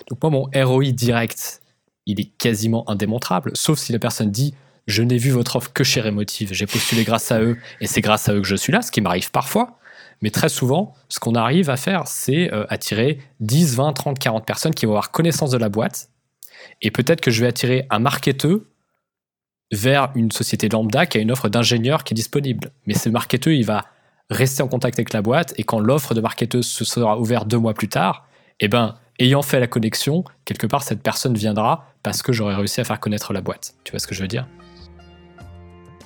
Donc moi, mon ROI direct, il est quasiment indémontrable, sauf si la personne dit je n'ai vu votre offre que chez Remotive, j'ai postulé grâce à eux et c'est grâce à eux que je suis là, ce qui m'arrive parfois. Mais très souvent, ce qu'on arrive à faire, c'est euh, attirer 10, 20, 30, 40 personnes qui vont avoir connaissance de la boîte. Et peut-être que je vais attirer un marketeur vers une société lambda qui a une offre d'ingénieur qui est disponible. Mais ce marketeur, il va rester en contact avec la boîte et quand l'offre de marketeuse se sera ouverte deux mois plus tard, eh ben, ayant fait la connexion, quelque part, cette personne viendra parce que j'aurai réussi à faire connaître la boîte. Tu vois ce que je veux dire?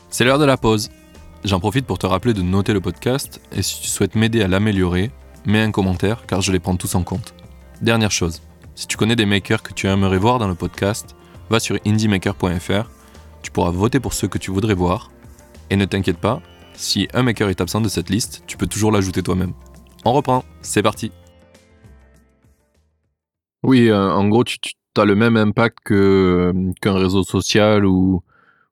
C'est l'heure de la pause. J'en profite pour te rappeler de noter le podcast et si tu souhaites m'aider à l'améliorer, mets un commentaire car je les prends tous en compte. Dernière chose, si tu connais des makers que tu aimerais voir dans le podcast, va sur indiemaker.fr, tu pourras voter pour ceux que tu voudrais voir et ne t'inquiète pas, si un maker est absent de cette liste, tu peux toujours l'ajouter toi-même. On reprend, c'est parti. Oui, euh, en gros, tu, as le même impact euh, qu'un réseau social ou,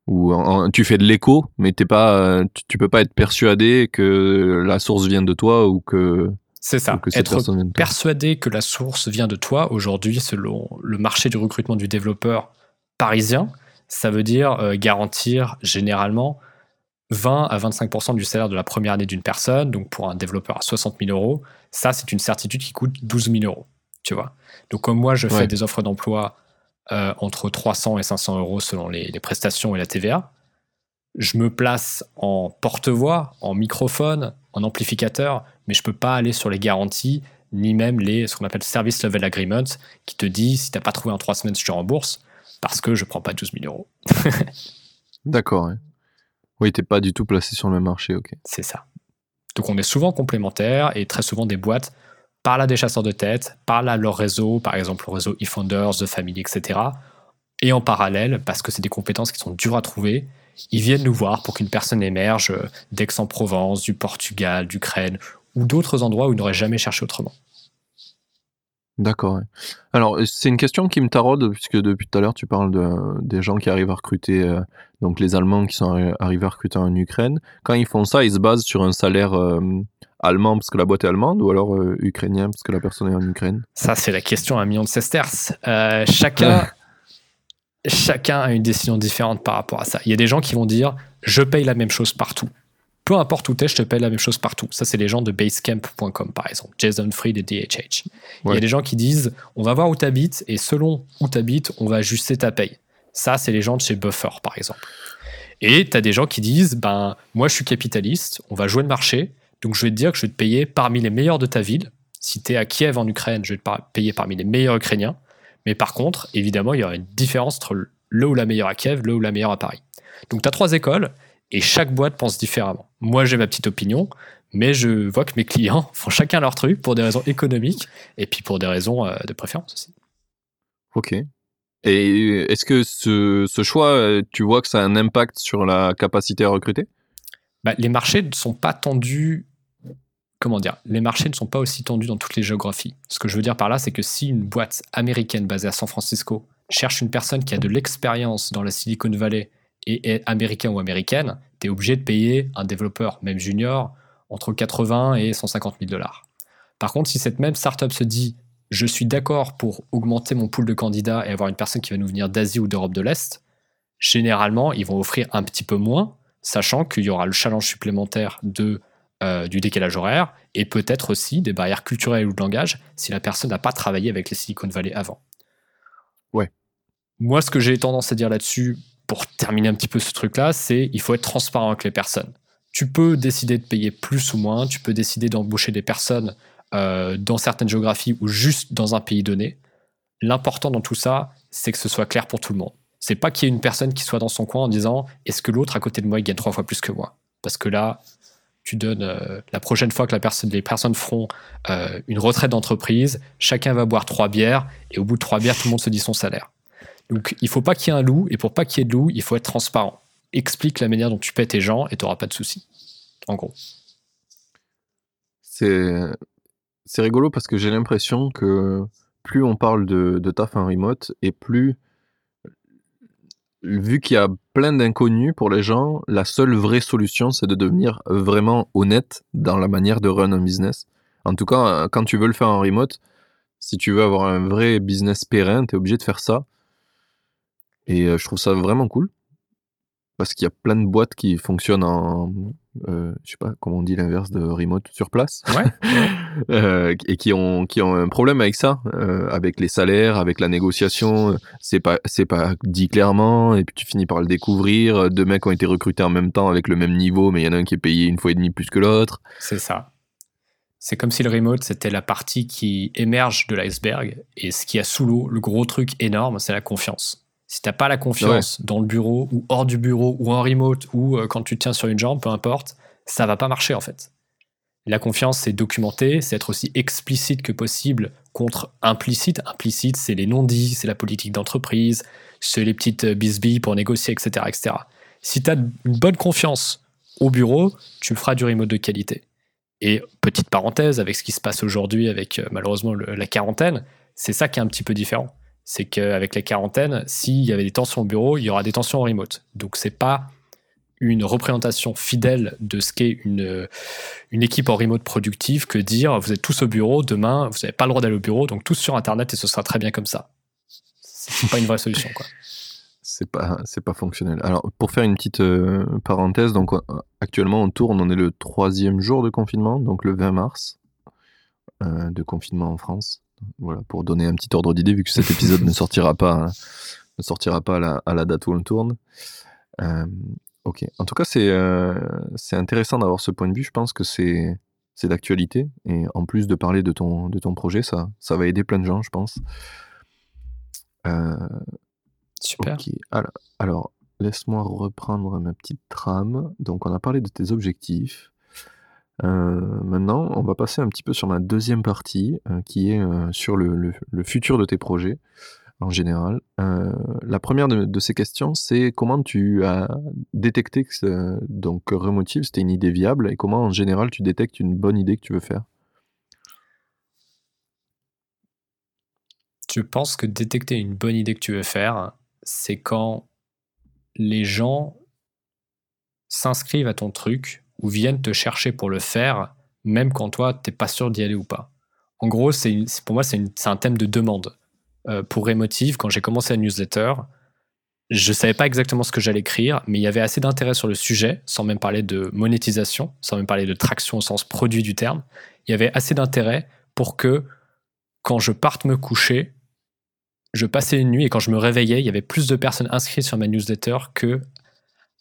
ou tu fais de l'écho, mais t'es pas, tu, peux pas être persuadé que la source vient de toi ou que c'est ça. être persuadé que la source vient de toi aujourd'hui, selon le marché du recrutement du développeur parisien, ça veut dire euh, garantir généralement 20 à 25% du salaire de la première année d'une personne. Donc pour un développeur à 60 000 euros, ça c'est une certitude qui coûte 12 000 euros. Tu vois. Donc comme moi je fais des offres d'emploi euh, entre 300 et 500 euros selon les, prestations et la TVA. Je me place en porte-voix, en microphone, en amplificateur, mais je ne peux pas aller sur les garanties, ni même les, ce qu'on appelle Service Level Agreement, qui te dit si tu n'as pas trouvé en trois semaines, je te rembourse, parce que je ne prends pas 12 000 euros. [LAUGHS] D'accord. Oui, tu n'es pas du tout placé sur le marché, ok. C'est ça. Donc on est souvent complémentaires et très souvent des boîtes parlent à des chasseurs de tête, parlent à leur réseau, par exemple le réseau eFounders, The Family, etc. Et en parallèle, parce que c'est des compétences qui sont dures à trouver, ils viennent nous voir pour qu'une personne émerge d'Aix-en-Provence, du Portugal, d'Ukraine ou d'autres endroits où ils n'auraient jamais cherché autrement. D'accord. Alors, c'est une question qui me taraude, puisque depuis tout à l'heure, tu parles de, des gens qui arrivent à recruter, euh, donc les Allemands qui sont arrivés à recruter en Ukraine. Quand ils font ça, ils se basent sur un salaire euh, allemand parce que la boîte est allemande ou alors euh, ukrainien parce que la personne est en Ukraine? Ça, c'est la question à un million de sesterces. Euh, chacun, chacun a une décision différente par rapport à ça. Il y a des gens qui vont dire je paye la même chose partout. Peu importe où tu es, je te paye la même chose partout. Ça, c'est les gens de basecamp.com, par exemple. Jason Fried et DHH. Il y a des gens qui disent on va voir où tu habites et selon où tu habites, on va ajuster ta paye. Ça, c'est les gens de chez Buffer, par exemple. Et tu as des gens qui disent ben, moi, je suis capitaliste, on va jouer le marché donc je vais te dire que je vais te payer parmi les meilleurs de ta ville. Si tu es à Kiev en Ukraine, je vais te payer parmi les meilleurs Ukrainiens. Mais par contre, évidemment, il y aura une différence entre le ou la meilleure à Kiev, le ou la meilleure à Paris. Donc tu as trois écoles et chaque boîte pense différemment. Moi, j'ai ma petite opinion, mais je vois que mes clients [LAUGHS] font chacun leur truc pour des raisons économiques et puis pour des raisons euh, de préférence aussi. Ok. Et est-ce que ce, ce, choix, euh, tu vois que ça a un impact sur la capacité à recruter? Bah, Les marchés ne sont pas tendus comment dire, les marchés ne sont pas aussi tendus dans toutes les géographies. Ce que je veux dire par là, c'est que si une boîte américaine basée à San Francisco cherche une personne qui a de l'expérience dans la Silicon Valley et est américain ou américaine, tu es obligé de payer un développeur, même junior, entre 80 et 150 000 dollars. Par contre, si cette même startup se dit je suis d'accord pour augmenter mon pool de candidats et avoir une personne qui va nous venir d'Asie ou d'Europe de l'Est, généralement, ils vont offrir un petit peu moins, sachant qu'il y aura le challenge supplémentaire de euh, du décalage horaire et peut-être aussi des barrières culturelles ou de langage si la personne n'a pas travaillé avec les Silicon Valley avant. Ouais. Moi, ce que j'ai tendance à dire là-dessus, pour terminer un petit peu ce truc-là, c'est il faut être transparent avec les personnes. Tu peux décider de payer plus ou moins, tu peux décider d'embaucher des personnes euh, dans certaines géographies ou juste dans un pays donné. L'important dans tout ça, c'est que ce soit clair pour tout le monde. C'est pas qu'il y ait une personne qui soit dans son coin en disant est-ce que l'autre à côté de moi il gagne trois fois plus que moi? Parce que là, tu donnes euh, la prochaine fois que la personne, les personnes feront euh, une retraite d'entreprise, chacun va boire trois bières et au bout de trois bières, tout le monde se dit son salaire. Donc il faut pas qu'il y ait un loup et pour pas qu'il y ait de loup, il faut être transparent. Explique la manière dont tu paies tes gens et tu n'auras pas de soucis. En gros. C'est rigolo parce que j'ai l'impression que plus on parle de, de taf en remote et plus vu qu'il y a plein d'inconnus pour les gens, la seule vraie solution, c'est de devenir vraiment honnête dans la manière de run un business. En tout cas, quand tu veux le faire en remote, si tu veux avoir un vrai business pérenne, tu es obligé de faire ça. Et euh, je trouve ça vraiment cool. Parce qu'il y a plein de boîtes qui fonctionnent en, euh, je sais pas comment on dit l'inverse de remote sur place, [LAUGHS] euh, et qui ont qui ont un problème avec ça, euh, avec les salaires, avec la négociation. C'est pas c'est pas dit clairement, et puis tu finis par le découvrir. Deux mecs ont été recrutés en même temps avec le même niveau, mais il y en a un qui est payé une fois et demi plus que l'autre. C'est ça. C'est comme si le remote c'était la partie qui émerge de l'iceberg, et ce qui a sous l'eau, le gros truc énorme, c'est la confiance. Si t'as pas la confiance dans le bureau ou hors du bureau ou en remote ou euh, quand tu tiens sur une jambe, peu importe, ça va pas marcher en fait. La confiance, c'est documenter, c'est être aussi explicite que possible contre implicite. Implicite, c'est les non-dits, c'est la politique d'entreprise, c'est les petites euh, bisbilles pour négocier, etc. etc. Si tu as une bonne confiance au bureau, tu feras du remote de qualité. Et petite parenthèse, avec ce qui se passe aujourd'hui avec euh, malheureusement la quarantaine, c'est ça qui est un petit peu différent c'est qu'avec la quarantaine, s'il y avait des tensions au bureau, il y aura des tensions en remote. Donc c'est pas une représentation fidèle de ce qu'est une, une équipe en remote productive que dire vous êtes tous au bureau, demain vous n'avez pas le droit d'aller au bureau, donc tous sur Internet et ce sera très bien comme ça. C'est pas une vraie solution. quoi. C'est pas, c'est pas fonctionnel. Alors pour faire une petite euh, parenthèse, donc euh, actuellement on tourne, on est le troisième jour de confinement, donc le 20 mars euh, de confinement en France. Voilà, pour donner un petit ordre d'idée, vu que cet épisode [LAUGHS] ne sortira pas, hein, ne sortira pas à la, date où on tourne. Euh, ok. En tout cas, c'est euh, c'est intéressant d'avoir ce point de vue. Je pense que c'est c'est d'actualité. Et en plus de parler de ton, de ton projet, ça, ça va aider plein de gens, je pense. Euh, Super. Alors, alors laisse-moi reprendre ma petite trame. Donc, on a parlé de tes objectifs. Euh, maintenant, on va passer un petit peu sur ma deuxième partie, euh, qui est euh, sur le, futur de tes projets en général. la première de, ces questions, c'est comment tu as détecté que donc Remotive, c'était une idée viable, et comment en général tu détectes une bonne idée que tu veux faire? Tu penses que détecter une bonne idée que tu veux faire, c'est quand les gens s'inscrivent à ton truc ou viennent te chercher pour le faire, même quand toi, tu n'es pas sûr d'y aller ou pas. En gros, c'est pour moi, c'est un thème de demande. Euh, pour Remotive, quand j'ai commencé la newsletter, je ne savais pas exactement ce que j'allais écrire, mais il y avait assez d'intérêt sur le sujet, sans même parler de monétisation, sans même parler de traction au sens produit du terme. Il y avait assez d'intérêt pour que, quand je parte me coucher, je passais une nuit et quand je me réveillais, il y avait plus de personnes inscrites sur ma newsletter que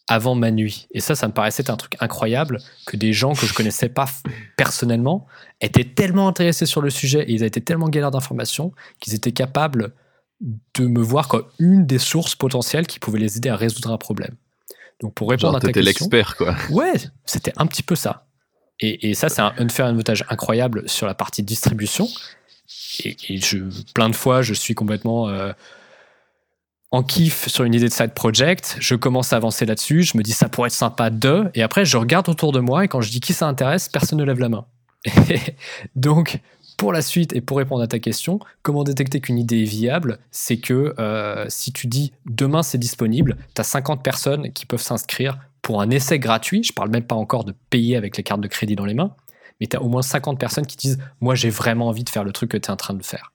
avant ma nuit. Et ça, ça me paraissait un truc incroyable que des gens que je connaissais pas personnellement étaient tellement intéressés sur le sujet et ils étaient tellement galères d'informations qu'ils étaient capables de me voir comme une des sources potentielles qui pouvaient les aider à résoudre un problème. Donc pour répondre à ta question, l'expert quoi. Ouais, c'était un petit peu ça. Et, ça, c'est un unfair advantage incroyable sur la partie distribution. Et, je, plein de fois, je suis complètement euh, en kiff sur une idée de side project, je commence à avancer là-dessus, je me dis ça pourrait être sympa de, et après je regarde autour de moi et quand je dis qui ça intéresse, personne ne lève la main. [LAUGHS] Donc pour la suite et pour répondre à ta question, comment détecter qu'une idée est viable C'est que euh, si tu dis demain c'est disponible, tu as 50 personnes qui peuvent s'inscrire pour un essai gratuit, je parle même pas encore de payer avec les cartes de crédit dans les mains, mais tu as au moins 50 personnes qui disent moi j'ai vraiment envie de faire le truc que tu es en train de faire.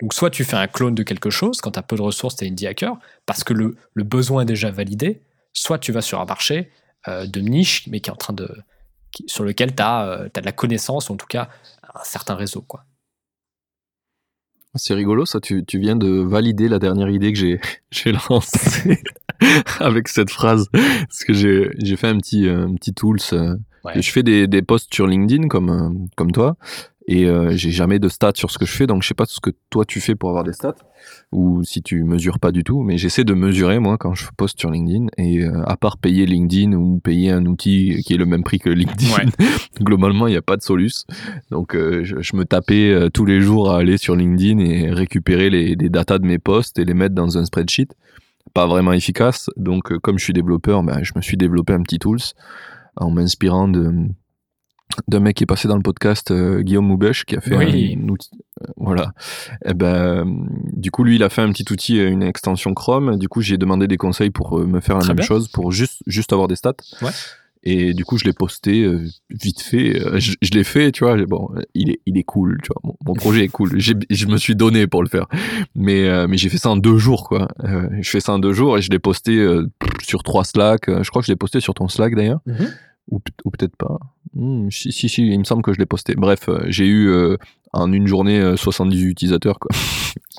Donc soit tu fais un clone de quelque chose, quand tu as peu de ressources, tu es indie hacker, parce que le, besoin est déjà validé, soit tu vas sur un marché euh, de niche, mais qui est en train de, sur lequel tu as, euh, de la connaissance, ou en tout cas un certain réseau. quoi. C'est rigolo, ça, tu, viens de valider la dernière idée que j'ai [LAUGHS] lancée [LAUGHS] avec cette phrase. Parce que j'ai fait un petit, un petit tools. Euh, je fais des, des, posts sur LinkedIn comme, comme toi. Et euh, j'ai jamais de stats sur ce que je fais, donc je sais pas ce que toi tu fais pour avoir des stats ou si tu mesures pas du tout, mais j'essaie de mesurer moi quand je poste sur LinkedIn et euh, à part payer LinkedIn ou payer un outil qui est le même prix que LinkedIn, [LAUGHS] globalement il n'y a pas de soluce. Donc euh, je, me tapais tous les jours à aller sur LinkedIn et récupérer les, les datas de mes posts et les mettre dans un spreadsheet. Pas vraiment efficace, donc comme je suis développeur, ben, je me suis développé un petit tools en m'inspirant de d'un mec qui est passé dans le podcast, euh, Guillaume Moubèche, qui a fait un outil. Euh, voilà. Et eh ben, du coup, lui, il a fait un petit outil, une extension Chrome. Du coup, j'ai demandé des conseils pour euh, me faire la même chose, pour juste, juste avoir des stats. Ouais. Et du coup, je l'ai posté vite fait. je, l'ai fait, tu vois. Bon, il est, il est cool, tu vois. Mon, projet est cool. Je me suis donné pour le faire. Mais, mais j'ai fait ça en deux jours, quoi. je fais ça en deux jours et je l'ai posté sur trois Slack. Je crois que je l'ai posté sur ton Slack d'ailleurs. Mhm ou, peut-être pas. Hmm, si, si, si, il me semble que je l'ai posté. Bref, euh, j'ai eu euh, en une journée 78 euh, utilisateurs. Quoi.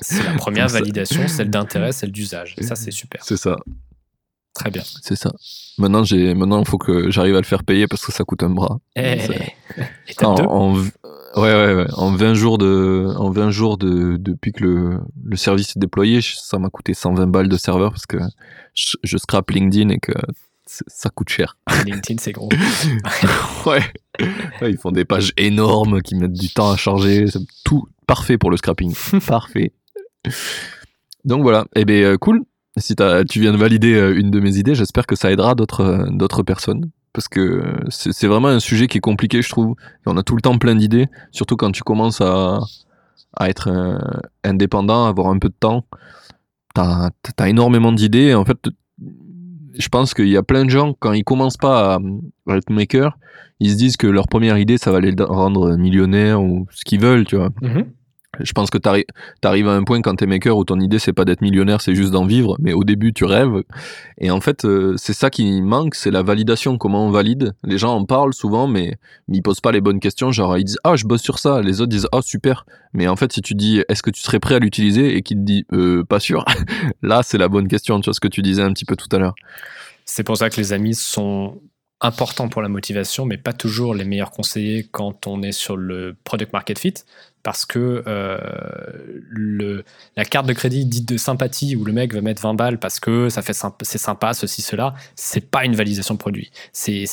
C'est la [LAUGHS] première validation, celle d'intérêt, celle d'usage. ça, c'est super. C'est ça. Très bien. C'est ça. Maintenant, j'ai, maintenant, il faut que j'arrive à le faire payer parce que ça coûte un bras. Eh, en, ouais, ouais, ouais, en 20 jours de, en 20 jours de, depuis que le, le service est déployé, ça m'a coûté 120 balles de serveur parce que je, je scrape LinkedIn et que ça coûte cher. LinkedIn, c'est gros. [LAUGHS] ouais. Ils font des pages énormes qui mettent du temps à charger. Tout parfait pour le scrapping. [LAUGHS] parfait. Donc voilà. Eh bien, euh, cool. Si tu viens de valider euh, une de mes idées, j'espère que ça aidera d'autres euh, personnes. Parce que c'est vraiment un sujet qui est compliqué, je trouve. on a tout le temps plein d'idées, surtout quand tu commences à, à être indépendant, à avoir un peu de temps. T'as as énormément d'idées. En fait, je pense qu'il y a plein de gens, quand ils commencent pas à, être maker, ils se disent que leur première idée, ça va les rendre millionnaires ou ce qu'ils veulent, tu vois. Mhm. Je pense que tu arrives à un point quand tu es maker où ton idée c'est pas d'être millionnaire, c'est juste d'en vivre, mais au début tu rêves. Et en fait, euh, c'est ça qui manque, c'est la validation, comment on valide. Les gens en parlent souvent, mais, ils posent pas les bonnes questions. Genre, ils disent Ah, je bosse sur ça. Les autres disent Ah, super. Mais en fait, si tu dis Est-ce que tu serais prêt à l'utiliser? Et qu'il te dit euh, Pas sûr, [LAUGHS] là c'est la bonne question. Tu vois ce que tu disais un petit peu tout à l'heure. C'est pour ça que les amis sont importants pour la motivation, mais pas toujours les meilleurs conseillers quand on est sur le product market fit parce que euh, la carte de crédit dite de sympathie où le mec va mettre 20 balles parce que ça fait c'est sympa, ceci, cela, c'est pas une validation de produit. C'est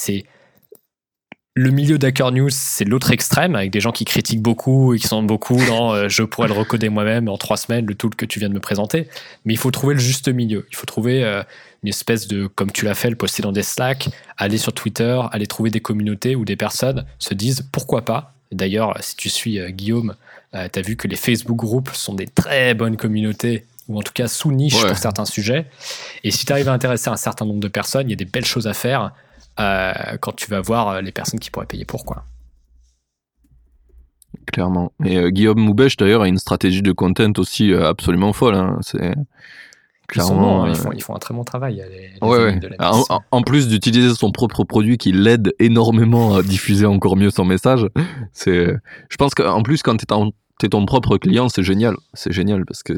le milieu d'Hacker News, c'est l'autre extrême, avec des gens qui critiquent beaucoup et qui sont beaucoup dans euh, je pourrais le recoder moi-même en trois semaines, le tool que tu viens de me présenter. Mais il faut trouver le juste milieu. Il faut trouver euh, une espèce de, comme tu l'as fait, le poster dans des Slack, aller sur Twitter, aller trouver des communautés où des personnes se disent pourquoi pas. D'ailleurs, si tu suis Guillaume, euh, tu as vu que les Facebook groupes sont des très bonnes communautés, ou en tout cas sous niche pour certains sujets. Et si tu arrives à intéresser un certain nombre de personnes, il y a des belles choses à faire euh, quand tu vas voir euh, les personnes qui pourraient payer pour. Quoi. Clairement. Et Guillaume Moubèche, d'ailleurs, a une stratégie de content aussi absolument folle. Hein. C'est. Clairement, ils, font, ils, font, un très bon travail. en, plus d'utiliser son propre produit qui l'aide énormément à diffuser encore mieux son message, c'est. Je pense qu'en plus, quand tu es, es, ton propre client, c'est génial. C'est génial parce que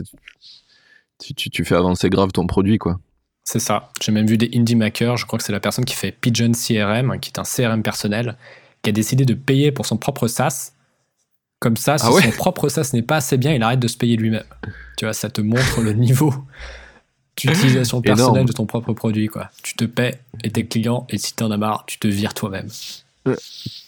tu, tu, fais avancer grave ton produit, quoi. C'est ça. J'ai même vu des indie makers. Je crois que c'est la personne qui fait Pigeon CRM, qui est un CRM personnel, qui a décidé de payer pour son propre SaaS. Comme ça, si ah son propre SaaS n'est pas assez bien, il arrête de se payer lui-même. Tu vois, ça te montre le niveau d'utilisation [LAUGHS] personnelle de ton propre produit. Quoi. Tu te paies et tes clients, et si t'en as marre, tu te vires toi-même.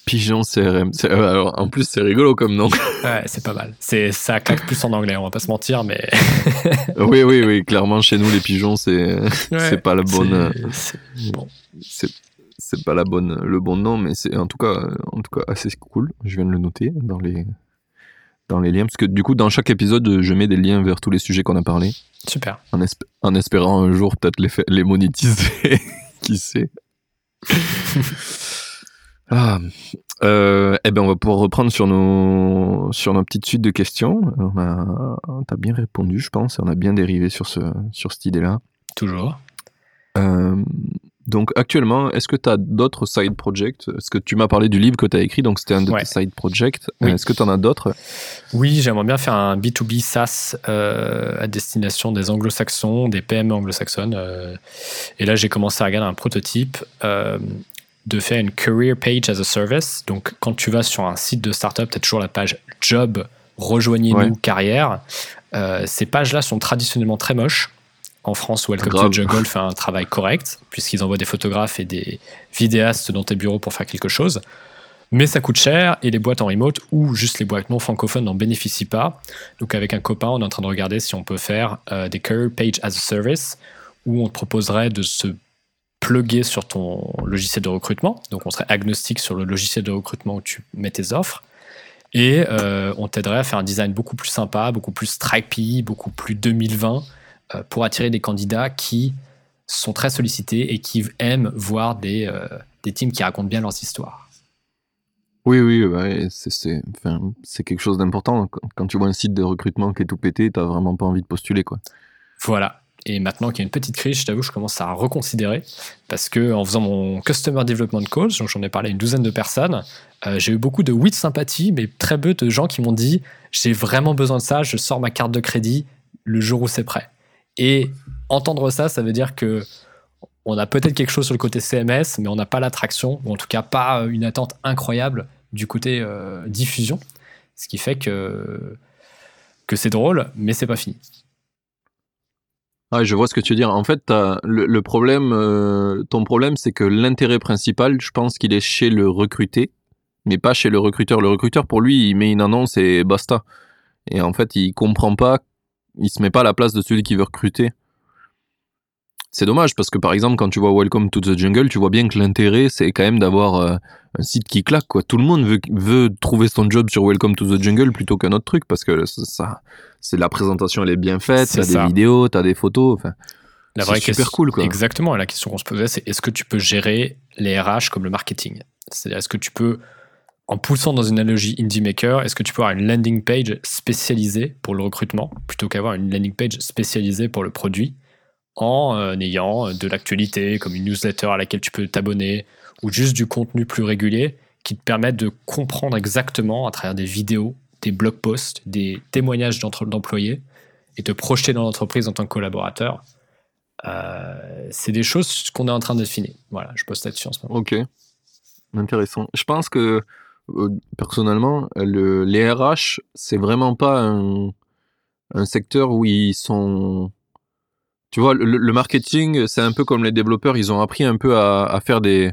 Pigeon CRM. Euh, alors, en plus, c'est rigolo comme nom. [LAUGHS] Ouais, c'est pas mal. C'est, ça claque plus en anglais, on va pas se mentir, mais. [LAUGHS] oui, oui, oui. Clairement, chez nous, les pigeons, c'est, c'est pas la bonne. C'est, c'est, pas la bonne, le bon nom, mais c'est en tout cas, en tout cas assez cool. Je viens de le noter dans les, dans les liens, parce que du coup, dans chaque épisode, je mets des liens vers tous les sujets qu'on a parlé. Super. En, espérant un jour peut-être les, les monétiser. [LAUGHS] Qui sait? [LAUGHS] Ah, euh, eh ben on va pouvoir reprendre sur nos sur nos petites suites de questions. On a, t'as bien répondu, je pense, et on a bien dérivé sur ce sur cette idée-là. Toujours. Euh, donc actuellement, est-ce que tu as d'autres side projects? Est-ce que tu m'as parlé du livre que tu as écrit, donc c'était un de tes side projects. Est-ce que tu en as d'autres? Oui, j'aimerais bien faire un B2B SaaS euh, à destination des anglo-saxons, des PME anglo-saxonnes. Euh, et là, j'ai commencé à regarder un prototype de faire une career page as a service. Donc, quand tu vas sur un site de startup, tu as toujours la page job, rejoignez-nous, carrière. Euh, ces pages-là sont traditionnellement très moches. En France, Welcome to Jungle fait un travail correct, puisqu'ils envoient des photographes et des vidéastes dans tes bureaux pour faire quelque chose. Mais ça coûte cher et les boîtes en remote ou juste les boîtes non francophones n'en bénéficient pas. Donc avec un copain, on est en train de regarder si on peut faire euh, des career page as a service où on te proposerait de se plugger sur ton logiciel de recrutement. Donc on serait agnostique sur le logiciel de recrutement où tu mets tes offres. Et euh, on t'aiderait à faire un design beaucoup plus sympa, beaucoup plus stripy, beaucoup plus 2020 euh, pour attirer des candidats qui sont très sollicités et qui aiment voir des, des teams qui racontent bien leurs histoires. Oui, oui, c'est enfin, quelque chose d'important. Quand tu vois un site de recrutement qui est tout pété, tu n'as vraiment pas envie de postuler. quoi. Voilà. Et maintenant qu'il y a une petite crise, je t'avoue, je commence à reconsidérer. Parce que en faisant mon Customer Development Calls, j'en ai parlé à une douzaine de personnes, euh, j'ai eu beaucoup de oui de sympathie, mais très peu de gens qui m'ont dit j'ai vraiment besoin de ça, je sors ma carte de crédit le jour où c'est prêt. Et entendre ça, ça veut dire que on a peut-être quelque chose sur le côté CMS, mais on n'a pas l'attraction, ou en tout cas pas une attente incroyable du côté euh, diffusion, ce qui fait que, que c'est drôle, mais c'est pas fini. Ah, je vois ce que tu veux dire. En fait, le, problème, euh, ton problème, c'est que l'intérêt principal, je pense qu'il est chez le recruté, mais pas chez le recruteur. Le recruteur, pour lui, il met une annonce et basta. Et en fait, il comprend pas, il se met pas à la place de celui qui veut recruter c'est dommage parce que par exemple, quand tu vois Welcome to the Jungle, tu vois bien que l'intérêt, c'est quand même d'avoir euh, un site qui claque. Quoi. Tout le monde veut, veut trouver son job sur Welcome to the Jungle plutôt qu'un autre truc parce que ça, c'est la présentation, elle est bien faite, t'as des vidéos, t'as des photos. Enfin, la vraie super cool. Quoi. Exactement. La question qu'on se posait, c'est est-ce que tu peux gérer les RH comme le marketing? C'est-à-dire, est-ce que tu peux, en poussant dans une analogie Indie Maker, est-ce que tu peux avoir une landing page spécialisée pour le recrutement plutôt qu'avoir une landing page spécialisée pour le produit en euh, ayant euh, de l'actualité, comme une newsletter à laquelle tu peux t'abonner, ou juste du contenu plus régulier qui te permettent de comprendre exactement à travers des vidéos, des blog posts, des témoignages d'employés et te projeter dans l'entreprise en tant que collaborateur. Euh, c'est des choses qu'on est en train de définir. Voilà, je poste là-dessus en ce moment. Ok, intéressant. Je pense que personnellement, le, les RH, c'est vraiment pas un, un secteur où ils sont tu vois, le, marketing, c'est un peu comme les développeurs, ils ont appris un peu à, faire des,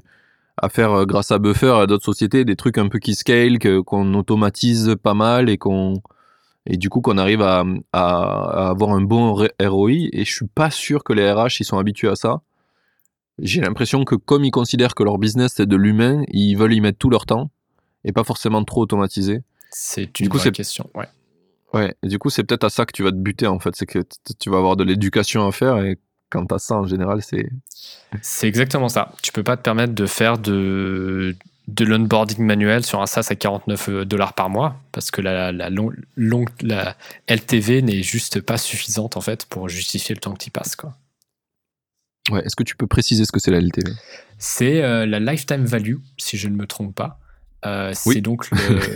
à faire euh, grâce à Buffer, à d'autres sociétés, des trucs un peu qui scale, qu'on automatise pas mal et qu'on, et du coup qu'on arrive à, à, avoir un bon ROI. Et je suis pas sûr que les RH ils sont habitués à ça. J'ai l'impression que comme ils considèrent que leur business c'est de l'humain, ils veulent y mettre tout leur temps et pas forcément trop automatiser. C'est une bonne question. Ouais. Ouais, et du coup, c'est peut-être à ça que tu vas te buter, en fait. C'est que tu vas avoir de l'éducation à faire et quand as ça, en général, c'est. C'est exactement ça. Tu peux pas te permettre de faire de, de l'onboarding manuel sur un SaaS à 49 euh, dollars par mois parce que la, la, la LTV n'est juste pas suffisante, en fait, pour justifier le temps que tu passes, quoi. Ouais, est-ce que tu peux préciser ce que c'est la LTV C'est euh, la lifetime value, si je ne me trompe pas. Euh, c'est donc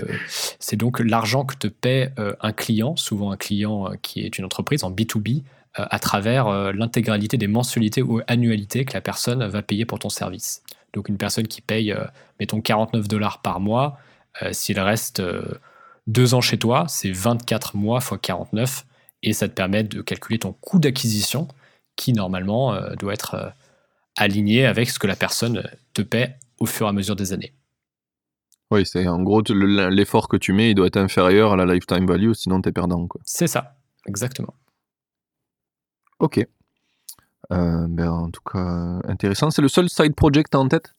[LAUGHS] c'est donc l'argent que te paie euh, un client, souvent un client euh, qui est une entreprise en B2B, à travers l'intégralité des mensualités ou annualités que la personne va payer pour ton service. Donc une personne qui paye, mettons 49 dollars par mois, s'il reste deux ans chez toi, c'est 24 mois x 49, et ça te permet de calculer ton coût d'acquisition, qui normalement doit être aligné avec ce que la personne te paie au fur et à mesure des années. Oui, c'est en gros l'effort que tu mets, il doit être inférieur à la lifetime value, sinon tu es perdant. C'est ça, exactement. Ok. Euh, ben, en tout cas, intéressant. C'est le seul side project en tête?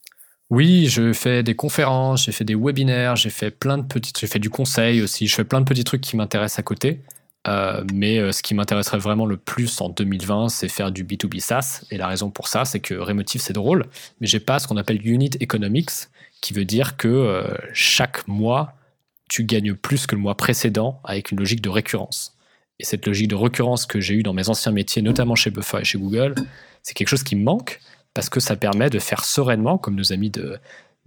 Oui, je fais des conférences, j'ai fait des webinaires, j'ai fait plein de petits, j'ai fait du conseil aussi, je fais plein de petits trucs qui m'intéressent à côté. Euh, mais euh, ce qui m'intéresserait vraiment le plus en 2020, c'est faire du B2B SaaS. Et la raison pour ça, c'est que Remotive, c'est drôle, mais j'ai pas ce qu'on appelle Unit Economics, qui veut dire que euh, chaque mois, tu gagnes plus que le mois précédent avec une logique de récurrence. Et cette logique de récurrence que j'ai eue dans mes anciens métiers, notamment chez Buffer et chez Google, c'est quelque chose qui me manque parce que ça permet de faire sereinement, comme nos amis de,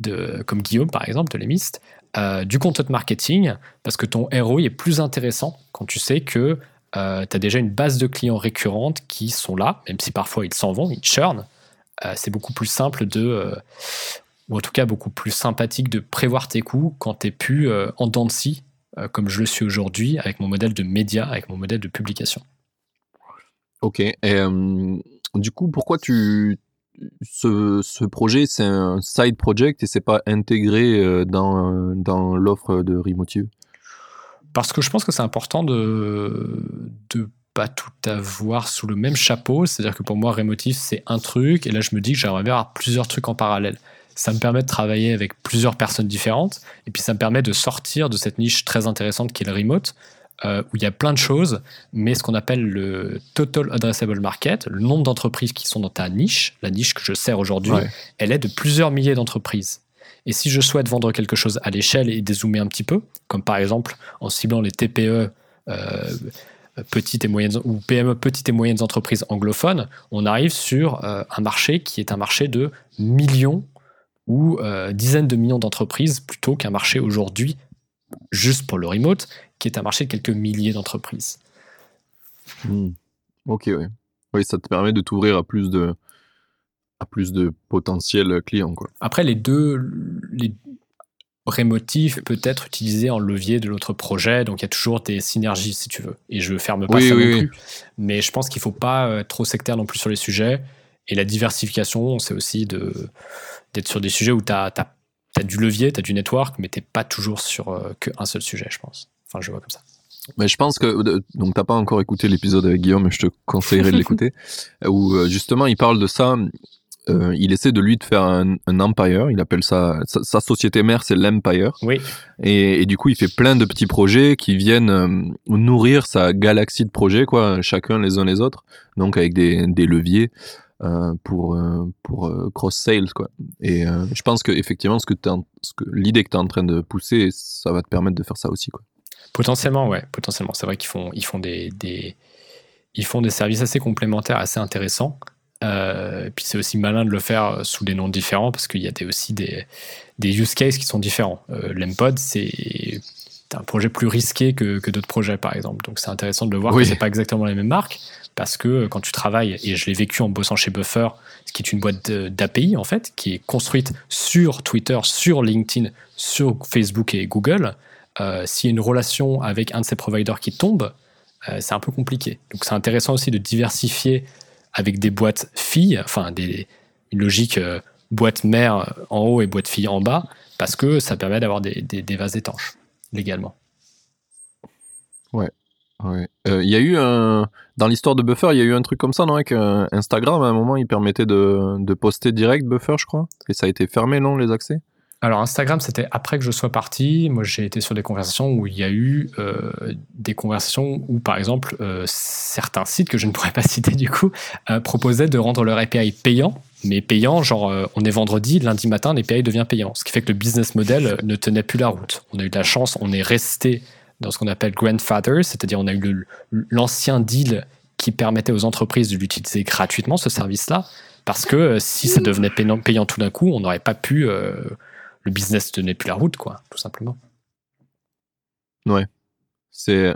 de comme Guillaume par exemple, de l'Emist, euh, du content marketing, parce que ton ROI est plus intéressant quand tu sais que euh, tu as déjà une base de clients récurrentes qui sont là, même si parfois ils s'en vont, ils churn. c'est beaucoup plus simple de ou en tout cas beaucoup plus sympathique de prévoir tes coûts quand tu es plus en dents de scie, comme je le suis aujourd'hui avec mon modèle de média, avec mon modèle de publication. Ok. Et du coup, pourquoi tu ce, projet, c'est un side project et c'est pas intégré dans, dans l'offre de Remotive Parce que je pense que c'est important de de pas tout avoir sous le même chapeau. C'est-à-dire que pour moi, Remotive, c'est un truc, et là, je me dis que j'aimerais bien avoir plusieurs trucs en parallèle. Ça me permet de travailler avec plusieurs personnes différentes, et puis ça me permet de sortir de cette niche très intéressante qui est le remote, euh, où il y a plein de choses, mais ce qu'on appelle le Total Addressable Market, le nombre d'entreprises qui sont dans ta niche, la niche que je sers aujourd'hui, elle est de plusieurs milliers d'entreprises. Et si je souhaite vendre quelque chose à l'échelle et dézoomer un petit peu, comme par exemple en ciblant les TPE, euh, petites et moyennes ou PME petites et moyennes entreprises anglophones, on arrive sur euh, un marché qui est un marché de millions ou dizaines de millions d'entreprises plutôt qu'un marché aujourd'hui juste pour le remote qui est un marché de quelques milliers d'entreprises. Hmm. Ok, oui. Oui, ça te permet de t'ouvrir à plus de à plus de potentiels clients. Quoi. Après, les deux, les Remotif peut être utilisé en levier de l'autre projet, donc il y a toujours des synergies si tu veux. Et je ferme pas ça non plus. Mais je pense qu'il faut pas être trop sectaire non plus sur les sujets. Et la diversification, c'est aussi d'être sur des sujets où tu as, as, du levier, tu as du network, mais tu n'es pas toujours sur euh, qu'un seul sujet, je pense. Enfin, je vois comme ça. Mais je pense que donc t'as pas encore écouté l'épisode avec Guillaume, mais je te conseillerais de l'écouter [LAUGHS] où euh, justement il parle de ça. Euh, il essaie de lui de faire un, empire. Il appelle ça sa, société mère, c'est l'empire. Oui. Et, du coup, il fait plein de petits projets qui viennent euh, nourrir sa galaxie de projets, quoi, chacun les uns les autres. Donc avec des, des leviers. pour pour cross sales quoi et je pense que effectivement ce que, ce que l'idée que tu es en train de pousser ça va te permettre de faire ça aussi quoi Potentiellement, ouais, potentiellement. C'est vrai qu'ils font, ils font des, ils font des services assez complémentaires, assez intéressants. Euh, puis c'est aussi malin de le faire sous des noms différents parce qu'il y a des, aussi des, des use cases qui sont différents. Euh, L'Empod, c'est un projet plus risqué que, que d'autres projets, par exemple. Donc c'est intéressant de le voir que c'est pas exactement la même marque parce que quand tu travailles, et je l'ai vécu en bossant chez Buffer, ce qui est une boîte d'API en fait, qui est construite sur Twitter, sur LinkedIn, sur Facebook et Google, euh, s'il y a une relation avec un de ces providers qui tombe, euh, c'est un peu compliqué. Donc c'est intéressant aussi de diversifier avec des boîtes filles, enfin une logique euh, boîte mère en haut et boîte fille en bas, parce que ça permet d'avoir des, vases étanches légalement. Ouais. Il y a eu. Dans l'histoire de Buffer, il y a eu un truc comme ça, Avec Instagram, à un moment, il permettait de, de poster direct Buffer, je crois. Et ça a été fermé, non, les accès? Alors Instagram, c'était après que je sois parti. Moi, j'ai été sur des conversations où il y a eu euh, des conversations où, par exemple, euh, certains sites que je ne pourrais pas [LAUGHS] citer du coup euh, proposaient de rendre leur API payant, mais payant, genre on est vendredi, lundi matin, l'API devient payant, ce qui fait que le business model ne tenait plus la route. On a eu de la chance, on est resté dans ce qu'on appelle grandfather, c'est-à-dire on a eu l'ancien deal qui permettait aux entreprises de l'utiliser gratuitement, ce service-là, parce que si ça devenait payant, payant tout d'un coup, on n'aurait pas pu le business tenait plus la route, quoi, tout simplement. Ouais. C'est.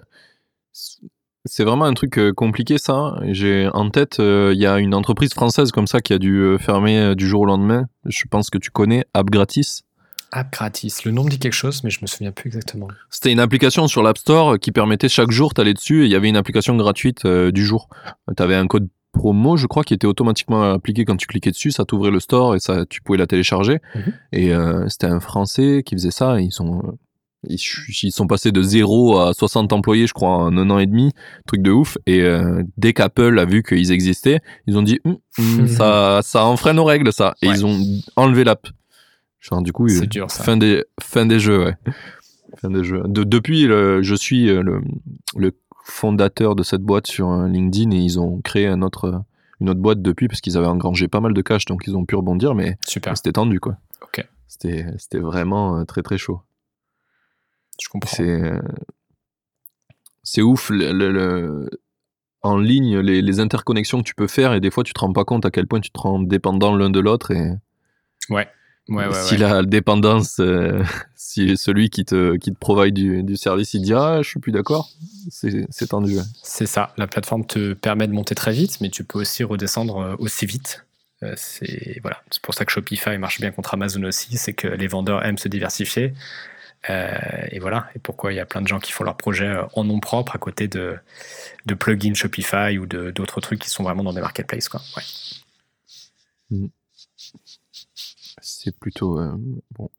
C'est vraiment un truc euh, compliqué ça. J'ai en tête, euh, il y a une entreprise française comme ça qui a dû euh, fermer du jour au lendemain. Je pense que tu connais App Gratis. App Gratis. Le nom me dit quelque chose, mais je me souviens plus exactement. C'était une application sur l'App Store qui permettait chaque jour, tu allais dessus et il y avait une application gratuite du jour. Tu avais un code promo, je crois, qui était automatiquement appliqué quand tu cliquais dessus, ça t'ouvrait le store et ça, tu pouvais la télécharger. Mhm. Et euh, c'était un Français qui faisait ça. ils sont, ils, sont passés de 0 à 60 employés, je crois, en un an et demi, truc de ouf. Et euh, dès qu'Apple a vu qu'ils existaient, ils ont dit, hum, hum, [LAUGHS] ça, ça enfreint nos règles, ça. Et ils ont enlevé l'app. Genre, du coup, dur, fin des, fin des jeux, ouais. Fin des jeux. De, depuis, je suis euh, le, le fondateurs de cette boîte sur LinkedIn et ils ont créé un autre, une autre boîte depuis parce qu'ils avaient engrangé pas mal de cash donc ils ont pu rebondir mais c'était tendu quoi. Ok. C'était, c'était vraiment euh, très très chaud. Je comprends. C'est, c'est ouf le, en ligne les, les, interconnexions que tu peux faire et des fois tu te rends pas compte à quel point tu te rends dépendant l'un de l'autre et ouais si la dépendance, euh, [LAUGHS] si celui qui te, qui te provide du, du, service, il dit Ah, je suis plus d'accord, c'est tendu. C'est ça. La plateforme te permet de monter très vite, mais tu peux aussi redescendre euh, aussi vite. c'est voilà, c'est pour ça que Shopify marche bien contre Amazon aussi, c'est que les vendeurs aiment se diversifier. et voilà, et pourquoi il y a plein de gens qui font leurs projets en nom propre à côté de, de plugins Shopify ou d'autres trucs qui sont vraiment dans des marketplaces. Quoi. Mm. Plutôt bon,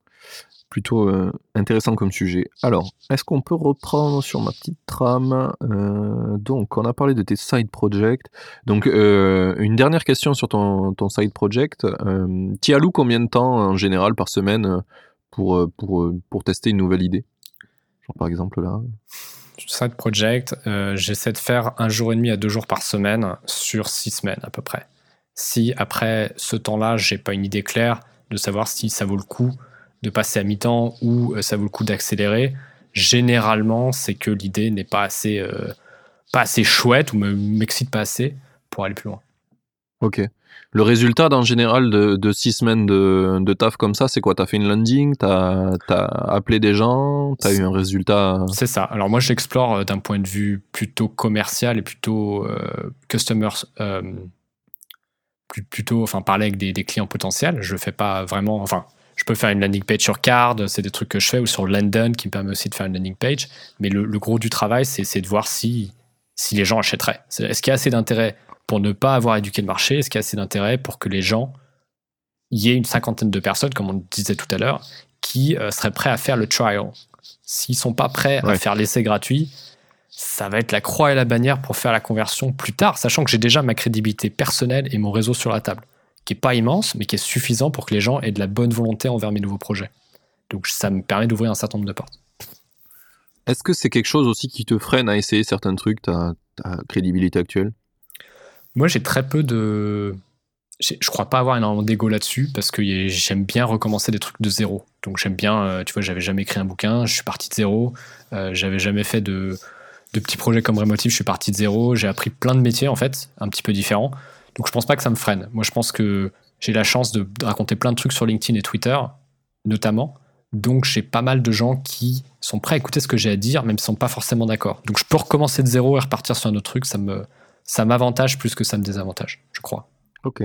plutôt euh, intéressant comme sujet. Alors, est-ce qu'on peut reprendre sur ma petite trame euh, Donc, on a parlé de tes side projects. Donc, euh, une dernière question sur ton, ton side project. tu alloues combien de temps en général par semaine pour, pour, pour tester une nouvelle idée? Par exemple, là. Side project, j'essaie de faire un jour et demi à deux jours par semaine sur six semaines à peu près. Si après ce temps-là, j'ai pas une idée claire de savoir si ça vaut le coup de passer à mi-temps ou euh, ça vaut le coup d'accélérer, généralement, c'est que l'idée n'est pas assez, euh, pas assez chouette ou m'excite pas assez pour aller plus loin. Ok. Le résultat, en général, de, six semaines de, taf comme ça, c'est quoi? Tu as fait une landing, tu as, appelé des gens, tu as eu un résultat? C'est ça. Alors moi, j'explore euh, d'un point de vue plutôt commercial et plutôt customer, plutôt, enfin, parler avec des, des, clients potentiels. Je fais pas vraiment, enfin, je peux faire une landing page sur Card, c'est des trucs que je fais, ou sur London qui me permet aussi de faire une landing page. Mais le, gros du travail, c'est de voir si, si les gens achèteraient. Est-ce qu'il y a assez d'intérêt pour ne pas avoir éduqué le marché? Est-ce qu'il y a assez d'intérêt pour que les gens, il y ait une cinquantaine de personnes, comme on disait tout à l'heure, qui euh, seraient prêts à faire le trial? S'ils sont pas prêts à faire l'essai gratuit, ça va être la croix et la bannière pour faire la conversion plus tard, sachant que j'ai déjà ma crédibilité personnelle et mon réseau sur la table qui est pas immense, mais qui est suffisant pour que les gens aient de la bonne volonté envers mes nouveaux projets. Donc ça me permet d'ouvrir un certain nombre de portes. Est-ce que c'est quelque chose aussi qui te freine à essayer certains trucs, ta, crédibilité actuelle? Moi, j'ai très peu de. Je crois pas avoir énormément d'ego là-dessus parce que j'aime bien recommencer des trucs de zéro. Donc j'aime bien, euh, tu vois, j'avais jamais écrit un bouquin, je suis parti de zéro, euh, j'avais jamais fait de, de petits projets comme Remotive, je suis parti de zéro, j'ai appris plein de métiers en fait, un petit peu différents. Donc je pense pas que ça me freine. Moi, je pense que j'ai la chance de, raconter plein de trucs sur LinkedIn et Twitter, notamment. Donc j'ai pas mal de gens qui sont prêts à écouter ce que j'ai à dire, même s'ils sont pas forcément d'accord. Donc je peux recommencer de zéro et repartir sur un autre truc. Ça me ça m'avantage plus que ça me désavantage, je crois. Ok.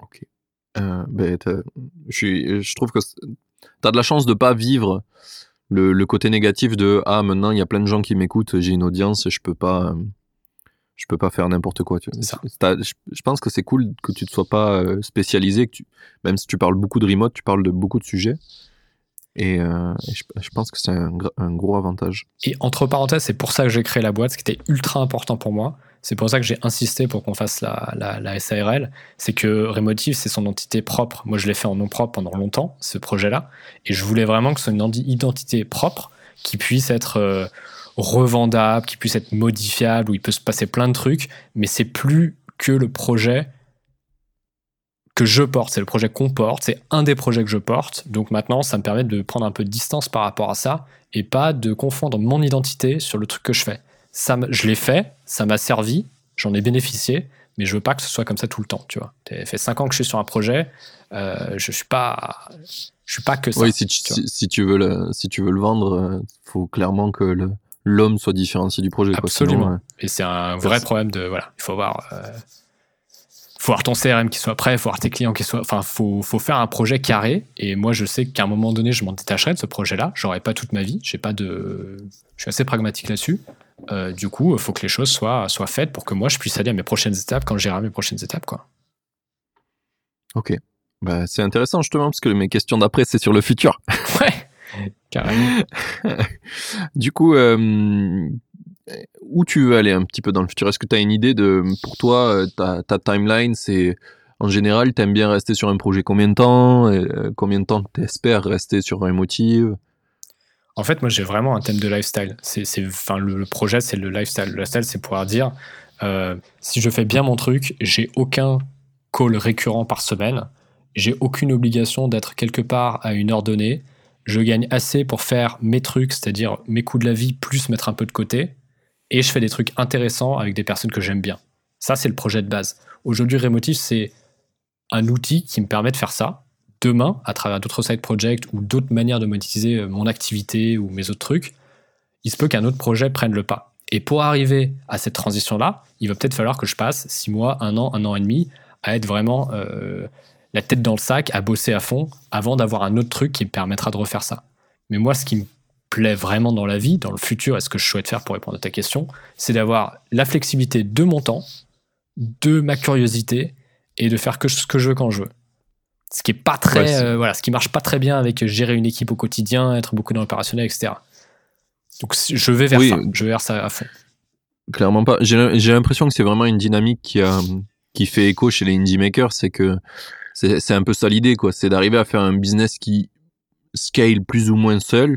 Ok. Euh, ben, je, je, trouve que tu as de la chance de pas vivre le, le, côté négatif de ah maintenant il y a plein de gens qui m'écoutent, j'ai une audience, je peux pas je peux pas faire n'importe quoi. Tu je, pense que c'est cool que tu ne sois pas euh, spécialisé, que tu, même si tu parles beaucoup de remote, tu parles de beaucoup de sujets. Et, euh, je, pense que c'est un, gros avantage. Et entre parenthèses, c'est pour ça que j'ai créé la boîte, ce qui était ultra important pour moi. C'est pour ça que j'ai insisté pour qu'on fasse la, SARL. C'est que Remotive, c'est son entité propre. Moi, je l'ai fait en nom propre pendant longtemps, ce projet-là. Et je voulais vraiment que ce soit une identité propre qui puisse être. Euh, revendable, qui puisse être modifiable, où il peut se passer plein de trucs, mais c'est plus que le projet que je porte, c'est le projet qu'on porte, c'est un des projets que je porte. Donc maintenant, ça me permet de prendre un peu de distance par rapport à ça et pas de confondre mon identité sur le truc que je fais. Ça, je l'ai fait, ça m'a servi, j'en ai bénéficié, mais je veux pas que ce soit comme ça tout le temps, tu vois. Ça fait cinq ans que je suis sur un projet, euh, je suis pas, je suis pas que ça. Oui, si tu, si, tu veux le, si tu veux le vendre, il euh, faut clairement que le, l'homme soit différencié du projet. Absolument. et c'est un vrai problème de voilà, il faut avoir, euh, faut avoir ton CRM qui soit prêt, il faut avoir tes clients qui soient, enfin, faut, faut faire un projet carré. Et moi, je sais qu'à un moment donné, je m'en détacherai de ce projet-là. J'aurai pas toute ma vie. J'ai pas de, je suis assez pragmatique là-dessus. Euh, du coup, il faut que les choses soient, soient faites pour que moi, je puisse aller à mes prochaines étapes quand j'irai à mes prochaines étapes, quoi. Ok. Bah, c'est intéressant justement parce que mes questions d'après, c'est sur le futur. [LAUGHS] Ouais. Carrément. [LAUGHS] du coup, euh, où tu veux aller un petit peu dans le futur? Est-ce que tu as une idée de, pour toi, euh, ta, ta timeline, c'est en général, tu aimes bien rester sur un projet combien de temps? Euh, Combien de temps tu espères rester sur un motif? En fait, moi, j'ai vraiment un thème de lifestyle. C'est, enfin, le, projet, c'est le lifestyle. Le lifestyle, c'est pouvoir dire, si je fais bien mon truc, j'ai aucun call récurrent par semaine, j'ai aucune obligation d'être quelque part à une heure donnée, je gagne assez pour faire mes trucs, c'est-à-dire mes coups de la vie, plus mettre un peu de côté, et je fais des trucs intéressants avec des personnes que j'aime bien. Ça, c'est le projet de base. Aujourd'hui, Remotive, c'est un outil qui me permet de faire ça. Demain, à travers d'autres side projects ou d'autres manières de monétiser euh, mon activité ou mes autres trucs, il se peut qu'un autre projet prenne le pas. Et pour arriver à cette transition-là, il va peut-être falloir que je passe six mois, un an, un an et demi à être vraiment la tête dans le sac, à bosser à fond, avant d'avoir un autre truc qui me permettra de refaire ça. Mais moi, ce qui me plaît vraiment dans la vie, dans le futur, et ce que je souhaite faire pour répondre à ta question, c'est d'avoir la flexibilité de mon temps, de ma curiosité, et de faire que ce que je veux quand je veux. Ce qui est pas très, euh, voilà, ce qui marche pas très bien avec gérer une équipe au quotidien, être beaucoup dans l'opérationnel, etc. Donc je vais vers ça, je vais vers ça à fond. Clairement pas. J'ai l'impression que c'est vraiment une dynamique qui a, qui fait écho chez les indie makers, c'est que c'est un peu ça l'idée, quoi. C'est d'arriver à faire un business qui scale plus ou moins seul.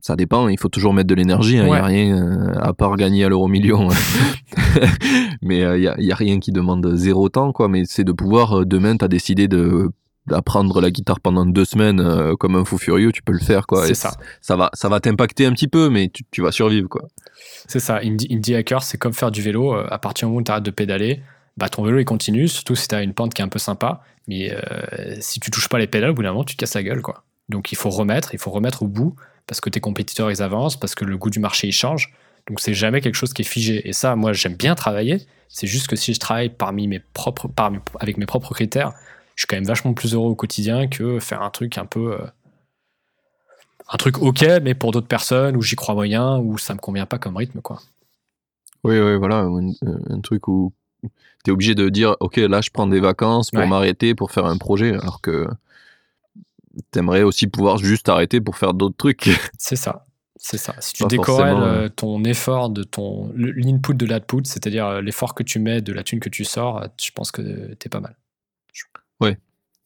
Ça dépend, il faut toujours mettre de l'énergie, il hein. n'y a rien euh, à part gagner à l'euro million. [LAUGHS] mais il euh, n'y a, a, rien qui demande zéro temps, quoi. Mais c'est de pouvoir, euh, demain, tu as décidé de d'apprendre la guitare pendant deux semaines comme un fou furieux, tu peux le faire, quoi. C'est ça. Ça va, ça va t'impacter un petit peu, mais tu, tu vas survivre, quoi. C'est ça. Indie, indie hacker, c'est comme faire du vélo. À partir du moment où tu arrêtes de pédaler, bah, ton vélo il continue, surtout si tu as une pente qui est un peu sympa. Mais euh, si tu touches pas les pédales, au bout d'un moment, tu te casses la gueule. quoi. Donc il faut remettre, il faut remettre au bout parce que tes compétiteurs ils avancent, parce que le goût du marché il change. Donc c'est jamais quelque chose qui est figé. Et ça, moi j'aime bien travailler. C'est juste que si je travaille parmi mes propres, parmi, avec mes propres critères, je suis quand même vachement plus heureux au quotidien que faire un truc un peu. Euh, un truc ok, mais pour d'autres personnes où j'y crois moyen, où ça me convient pas comme rythme. quoi. Oui, oui, voilà, un truc où tu es obligé de dire, OK, là, je prends des vacances pour m'arrêter, pour faire un projet, alors que tu aimerais aussi pouvoir juste arrêter pour faire d'autres trucs. [LAUGHS] C'est ça. C'est ça. Si tu décorrèles euh, ton effort de ton l'input de l'output, c'est-à-dire euh, l'effort que tu mets de la thune que tu sors, euh, je pense que tu es pas mal. Ouais.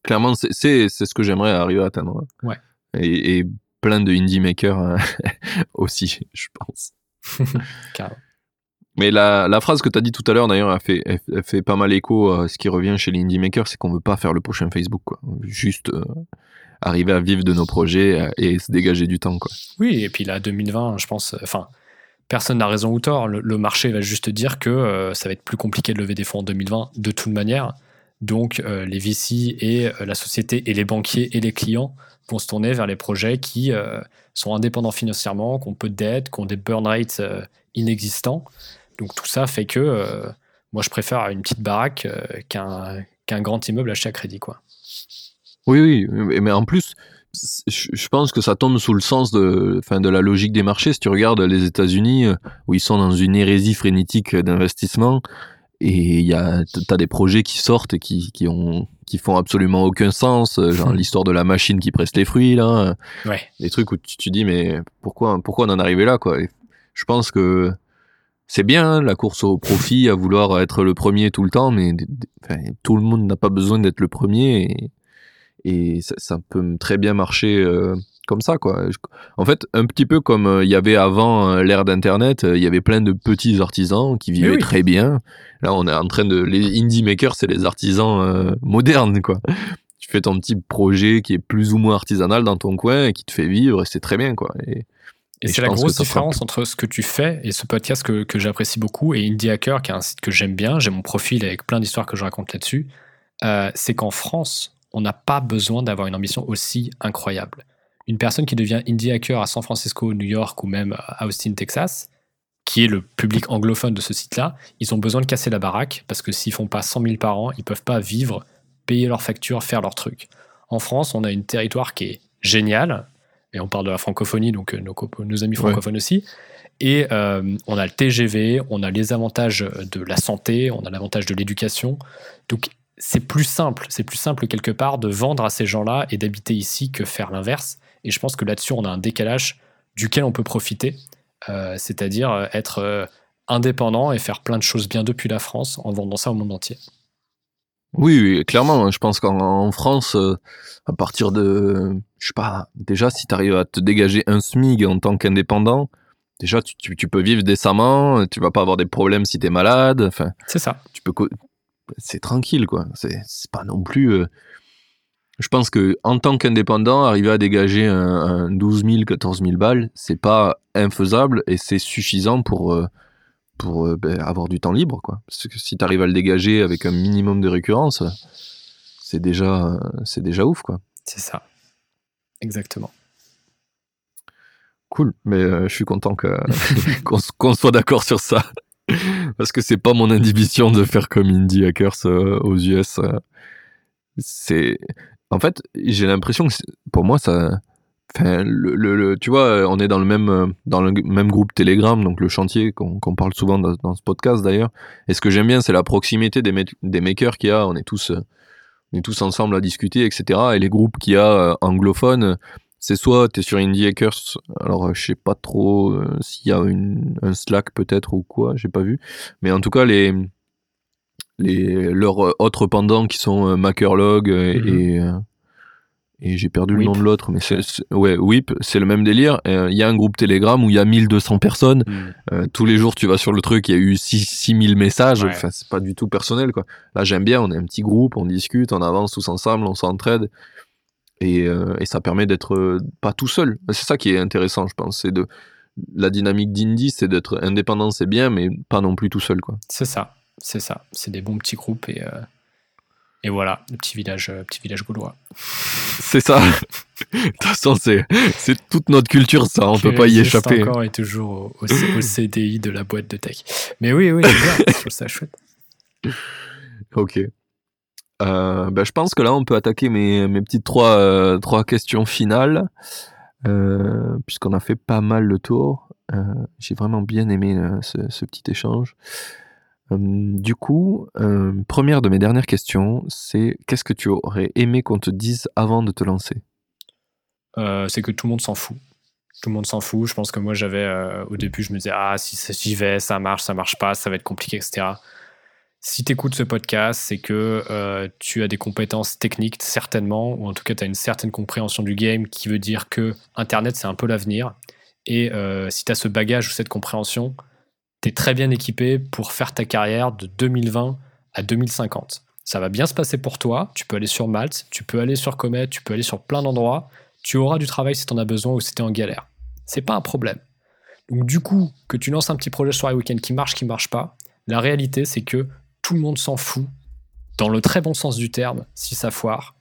Clairement, c'est ce que j'aimerais arriver à atteindre. Ouais. Et, et plein de indie makers [LAUGHS] aussi, je pense. [LAUGHS] Mais la, la, phrase que tu as dit tout à l'heure, d'ailleurs, elle fait, elle, fait pas mal écho à ce qui revient chez les indie makers, c'est qu'on veut pas faire le prochain Facebook. Quoi. Juste euh, arriver à vivre de nos projets euh, et se dégager du temps. Quoi. Oui, et puis là, 2020, je pense, euh, enfin, personne n'a raison ou tort. Le, marché va juste dire que ça va être plus compliqué de lever des fonds en 2020 de toute manière. Donc, les VC et la société et les banquiers et les clients vont se tourner vers les projets qui sont indépendants financièrement, qui ont peu de dettes, qui ont des burn rates inexistants. Donc tout ça fait que euh, moi je préfère une petite baraque euh, qu'un grand immeuble acheté à crédit. Quoi. Oui, oui, mais en plus, je pense que ça tombe sous le sens de, de la logique des marchés. Si tu regardes les États-Unis, euh, où ils sont dans une hérésie frénétique d'investissement, et il t'as des projets qui sortent et qui, qui, ont, qui font absolument aucun sens, genre [LAUGHS] l'histoire de la machine qui presse les fruits, là. Ouais. Des trucs où tu, te dis, mais pourquoi, pourquoi on en est arrivé là, quoi? je pense que c'est bien hein, la course au profit, à vouloir être le premier tout le temps, mais tout le monde n'a pas besoin d'être le premier et, ça, peut très bien marcher euh, comme ça quoi. En fait, un petit peu comme euh, il y avait avant euh, l'ère d'internet, il y avait plein de petits artisans qui vivaient très bien. Là, on est en train de les indie makers, c'est les artisans modernes quoi. Tu fais ton petit projet qui est plus ou moins artisanal dans ton coin et qui te fait vivre et c'est très bien quoi. Et, et, c'est la grosse différence entre ce que tu fais et ce podcast que, que j'apprécie beaucoup et Indie Hacker, qui est un site que j'aime bien. J'ai mon profil avec plein d'histoires que je raconte là-dessus. Euh, c'est qu'en France, on n'a pas besoin d'avoir une ambition aussi incroyable. Une personne qui devient Indie Hacker à San Francisco, New York ou même à Austin, Texas, qui est le public anglophone de ce site-là, ils ont besoin de casser la baraque parce que s'ils font pas 100 000 par an, ils peuvent pas vivre, payer leurs factures, faire leur truc. En France, on a une territoire qui est génial, et on parle de la francophonie, donc euh, nos, amis francophones aussi. Et euh, on a le TGV, on a les avantages de la santé, on a l'avantage de l'éducation. Donc c'est plus simple, c'est plus simple quelque part de vendre à ces gens-là et d'habiter ici que faire l'inverse. Et je pense que là-dessus, on a un décalage duquel on peut profiter, euh, c'est-à-dire être indépendant et faire plein de choses bien depuis la France en vendant ça au monde entier. Oui, clairement. Hein. Je pense qu'en France, euh, à partir de, je sais pas, déjà si tu arrives à te dégager un SMIG en tant qu'indépendant, déjà tu, tu, peux vivre décemment, tu vas pas avoir des problèmes si tu es malade. Enfin, c'est ça. Tu peux, c'est tranquille quoi. C'est pas non plus. Je pense que en tant qu'indépendant, arriver à dégager un, 12 000, 14 000 balles, c'est pas infaisable et c'est suffisant pour euh, pour euh, ben, avoir du temps libre. Quoi. Parce que si tu arrives à le dégager avec un minimum de récurrence, c'est déjà, c'est déjà ouf. quoi. C'est ça. Exactement. Cool, mais euh, je suis content [LAUGHS] qu'on soit d'accord sur ça. [LAUGHS] parce que c'est pas mon inhibition de faire comme Indie Hackers euh, aux US. euh. c'est, en fait, j'ai l'impression que pour moi ça, le, tu vois, euh, on est dans le même euh, dans le même groupe Telegram, donc le chantier qu'on parle souvent dans, ce podcast d'ailleurs. Et ce que j'aime bien, c'est la proximité des, des makers qu'il y a. On est tous euh, on est tous ensemble à discuter, etc. Et les groupes qu'il y a anglophones, c'est soit tu es sur Indie Hackers, alors je sais pas trop s'il y a un Slack peut-être ou quoi, j'ai pas vu. Mais en tout cas, les, les, leurs euh, autres pendants qui sont euh, Makerlog euh, Mhm. et. euh, et j'ai perdu le nom de l'autre, mais c'est, c'est- ouais, Whip, c'est le même délire. Euh, Il y a un groupe Telegram où il y a 1200 personnes. Hmm. Euh, tous les jours, tu vas sur le truc, il y a eu 6 6000 messages. Ouais. Enfin, c'est pas du tout personnel, quoi. Là, j'aime bien, on est un petit groupe, on discute, on avance tous ensemble, on s'entraide. Et, euh, et ça permet d'être pas tout seul. C'est ça qui est intéressant, je pense. C'est de la dynamique d'indie, c'est d'être indépendant, c'est bien, mais pas non plus tout seul, quoi. C'est ça, c'est ça. C'est des bons petits groupes et, euh, et voilà, le petit village, euh, petit village gaulois. C'est ça. [LAUGHS] De toute façon, c'est, c'est toute notre culture, ça. On Qui peut pas y échapper. encore et toujours au, au C- au CDI de la boîte de tech. Mais oui, oui, bien, je trouve ça chouette. [LAUGHS] Ok. Euh, ben, je pense que là, on peut attaquer mes, mes petites trois, euh, trois questions finales, euh, puisqu'on a fait pas mal le tour. Euh, J'ai vraiment bien aimé euh, ce, ce petit échange. Euh, du coup, euh, première de mes dernières questions, c'est qu'est-ce que tu aurais aimé qu'on te dise avant de te lancer? Euh, c'est que tout le monde s'en fout. Tout le monde s'en fout. Je pense que moi, j'avais euh, au début, je me disais ah si j'y vais, ça marche, ça marche pas, ça va être compliqué, etc. Si tu écoutes ce podcast, c'est que euh, tu as des compétences techniques certainement, ou en tout cas tu as une certaine compréhension du game, qui veut dire que Internet c'est un peu l'avenir. Et si tu as ce bagage ou cette compréhension, tu es très bien équipé pour faire ta carrière de 2020 à 2050. Ça va bien se passer pour toi. Tu peux aller sur Malte, tu peux aller sur Comet, tu peux aller sur plein d'endroits. Tu auras du travail si tu en as besoin ou si tu es en galère. C'est pas un problème. Donc, du coup, que tu lances un petit projet sur les week-ends qui marche, qui marche pas, la réalité, c'est que tout le monde s'en fout, dans le très bon sens du terme, si ça foire,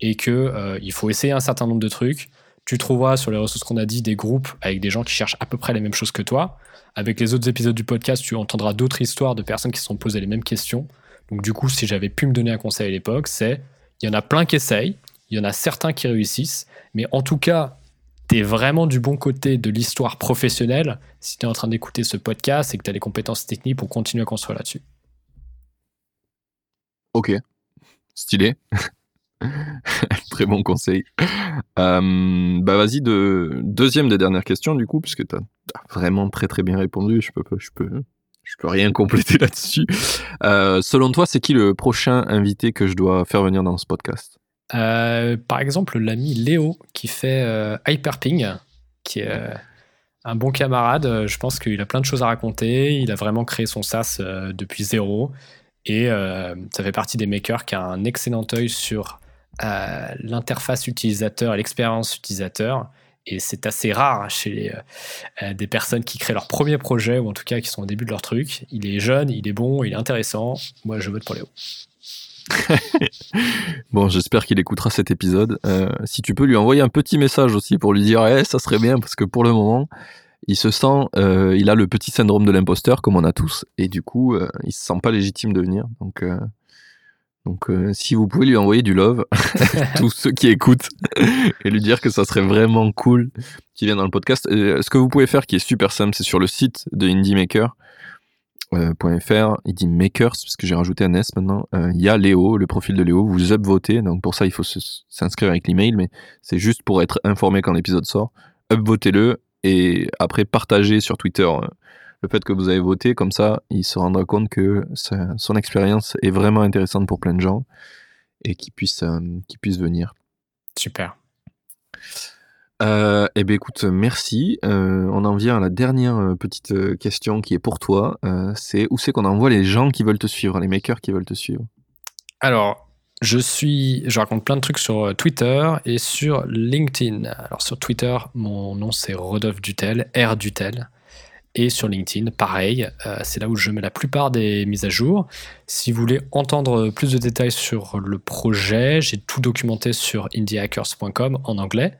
et que euh, il faut essayer un certain nombre de trucs. Tu trouveras sur les ressources qu'on a dit des groupes avec des gens qui cherchent à peu près les mêmes choses que toi. Avec les autres épisodes du podcast, tu entendras d'autres histoires de personnes qui se sont posées les mêmes questions. Donc du coup, si j'avais pu me donner un conseil à l'époque, c'est il y en a plein qui essayent, il y en a certains qui réussissent, mais en tout cas, tu es vraiment du bon côté de l'histoire professionnelle si tu es en train d'écouter ce podcast et que tu as les compétences techniques pour continuer à construire là-dessus. Ok, stylé. [LAUGHS] [LAUGHS] Très bon conseil. Euh, bah vas-y, de, deuxième des dernières questions du coup, puisque tu as, vraiment très très bien répondu, je peux, je peux, je peux rien compléter [LAUGHS] là-dessus. Euh, selon toi, c'est qui le prochain invité que je dois faire venir dans ce podcast? Euh, par exemple, l'ami Léo qui fait euh, Hyperping, qui est un bon camarade. Je pense qu'il a plein de choses à raconter. Il a vraiment créé son SaaS depuis zéro. Et euh, ça fait partie des makers qui a un excellent œil sur l'interface utilisateur et l'expérience utilisateur. Et c'est assez rare chez les, euh, euh, des personnes qui créent leur premier projet, ou en tout cas qui sont au début de leur truc. Il est jeune, il est bon, il est intéressant. Moi, je vote pour Léo. [LAUGHS] Bon, j'espère qu'il écoutera cet épisode. Euh, si tu peux lui envoyer un petit message aussi pour lui dire, eh, ça serait bien, parce que pour le moment, il se sent, il a le petit syndrome de l'imposteur, comme on a tous, et du coup, euh, il se sent pas légitime de venir. Donc, donc euh, si vous pouvez lui envoyer du love, [LAUGHS] [LAUGHS] tous ceux qui écoutent, [LAUGHS] et lui dire que ça serait vraiment cool qu'il vienne dans le podcast. Euh, ce que vous pouvez faire, qui est super simple, c'est sur le site de Indie Maker. euh, il dit makers parce que j'ai rajouté un S maintenant. Euh, Il y a Léo, le profil de Léo, vous upvotez, donc pour ça il faut s'inscrire avec l'email, mais c'est juste pour être informé quand l'épisode sort. Upvotez-le et après partagez sur Twitter euh, le fait que vous avez voté, comme ça il se rendra compte que sa- son expérience est vraiment intéressante pour plein de gens et qu'il puisse, euh, puisse venir. Super. Euh, eh bien, écoute, merci. Euh, on en vient à la dernière petite question qui est pour toi. C'est où c'est qu'on envoie les gens qui veulent te suivre, les makers qui veulent te suivre? Alors, je suis, je raconte plein de trucs sur Twitter et sur LinkedIn. Alors sur Twitter, mon nom c'est Rodolphe Dutel, R Dutel. Et sur LinkedIn, pareil, euh, c'est là où je mets la plupart des mises à jour. Si vous voulez entendre plus de détails sur le projet, j'ai tout documenté sur indiehackers.com en anglais.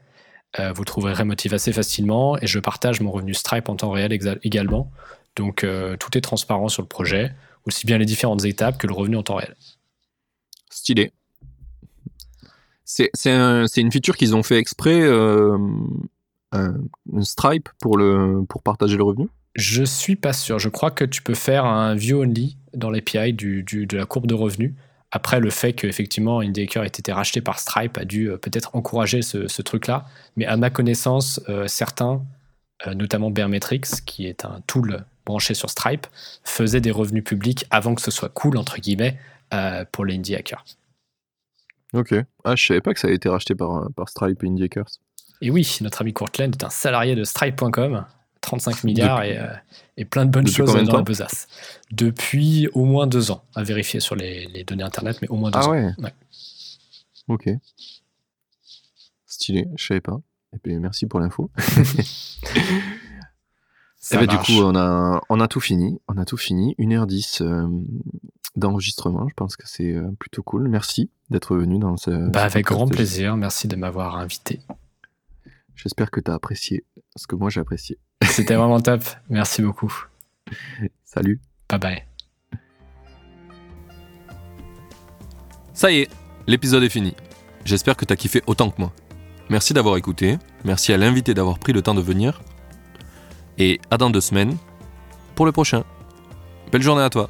Euh, vous trouverez Remotive assez facilement et je partage mon revenu Stripe en temps réel également. Donc euh, tout est transparent sur le projet, aussi bien les différentes étapes que le revenu en temps réel. Stylé. C'est un, une feature qu'ils ont fait exprès, Stripe pour partager le revenu? Je suis pas sûr. Je crois que tu peux faire un view only dans l'API du, du, de la courbe de revenu. Après, le fait qu'effectivement Indicator ait été racheté par Stripe a dû euh, peut-être encourager ce, ce truc-là. Mais à ma connaissance, euh, certains, euh, notamment Baremetrics, qui est un tool branché sur Stripe, faisaient des revenus publics avant que ce soit cool, entre guillemets, pour les indie hackers. Ok. Ah, je savais pas que ça avait été racheté par, par Stripe et Indie Hackers. Et oui, notre ami Courtland est un salarié de Stripe.com, 35 milliards et, et, plein de bonnes choses dans la besace. Depuis au moins deux ans, à vérifier sur les, données internet, mais au moins deux ah ans. Ouais. Ok. Stylé, je savais pas. Et puis merci pour l'info. [LAUGHS] Et bah, du coup, on a, on a tout fini. On a tout fini. 1h10 euh, d'enregistrement. Je pense que c'est euh, plutôt cool. Merci d'être venu dans ce. Bah, avec grand plaisir. Merci de m'avoir invité. J'espère que tu as apprécié ce que moi j'ai apprécié. C'était vraiment top. Merci beaucoup. Salut. Bye bye. Ça y est, l'épisode est fini. J'espère que tu as kiffé autant que moi. Merci d'avoir écouté. Merci à l'invité d'avoir pris le temps de venir. Et à dans deux semaines pour le prochain. Belle journée à toi.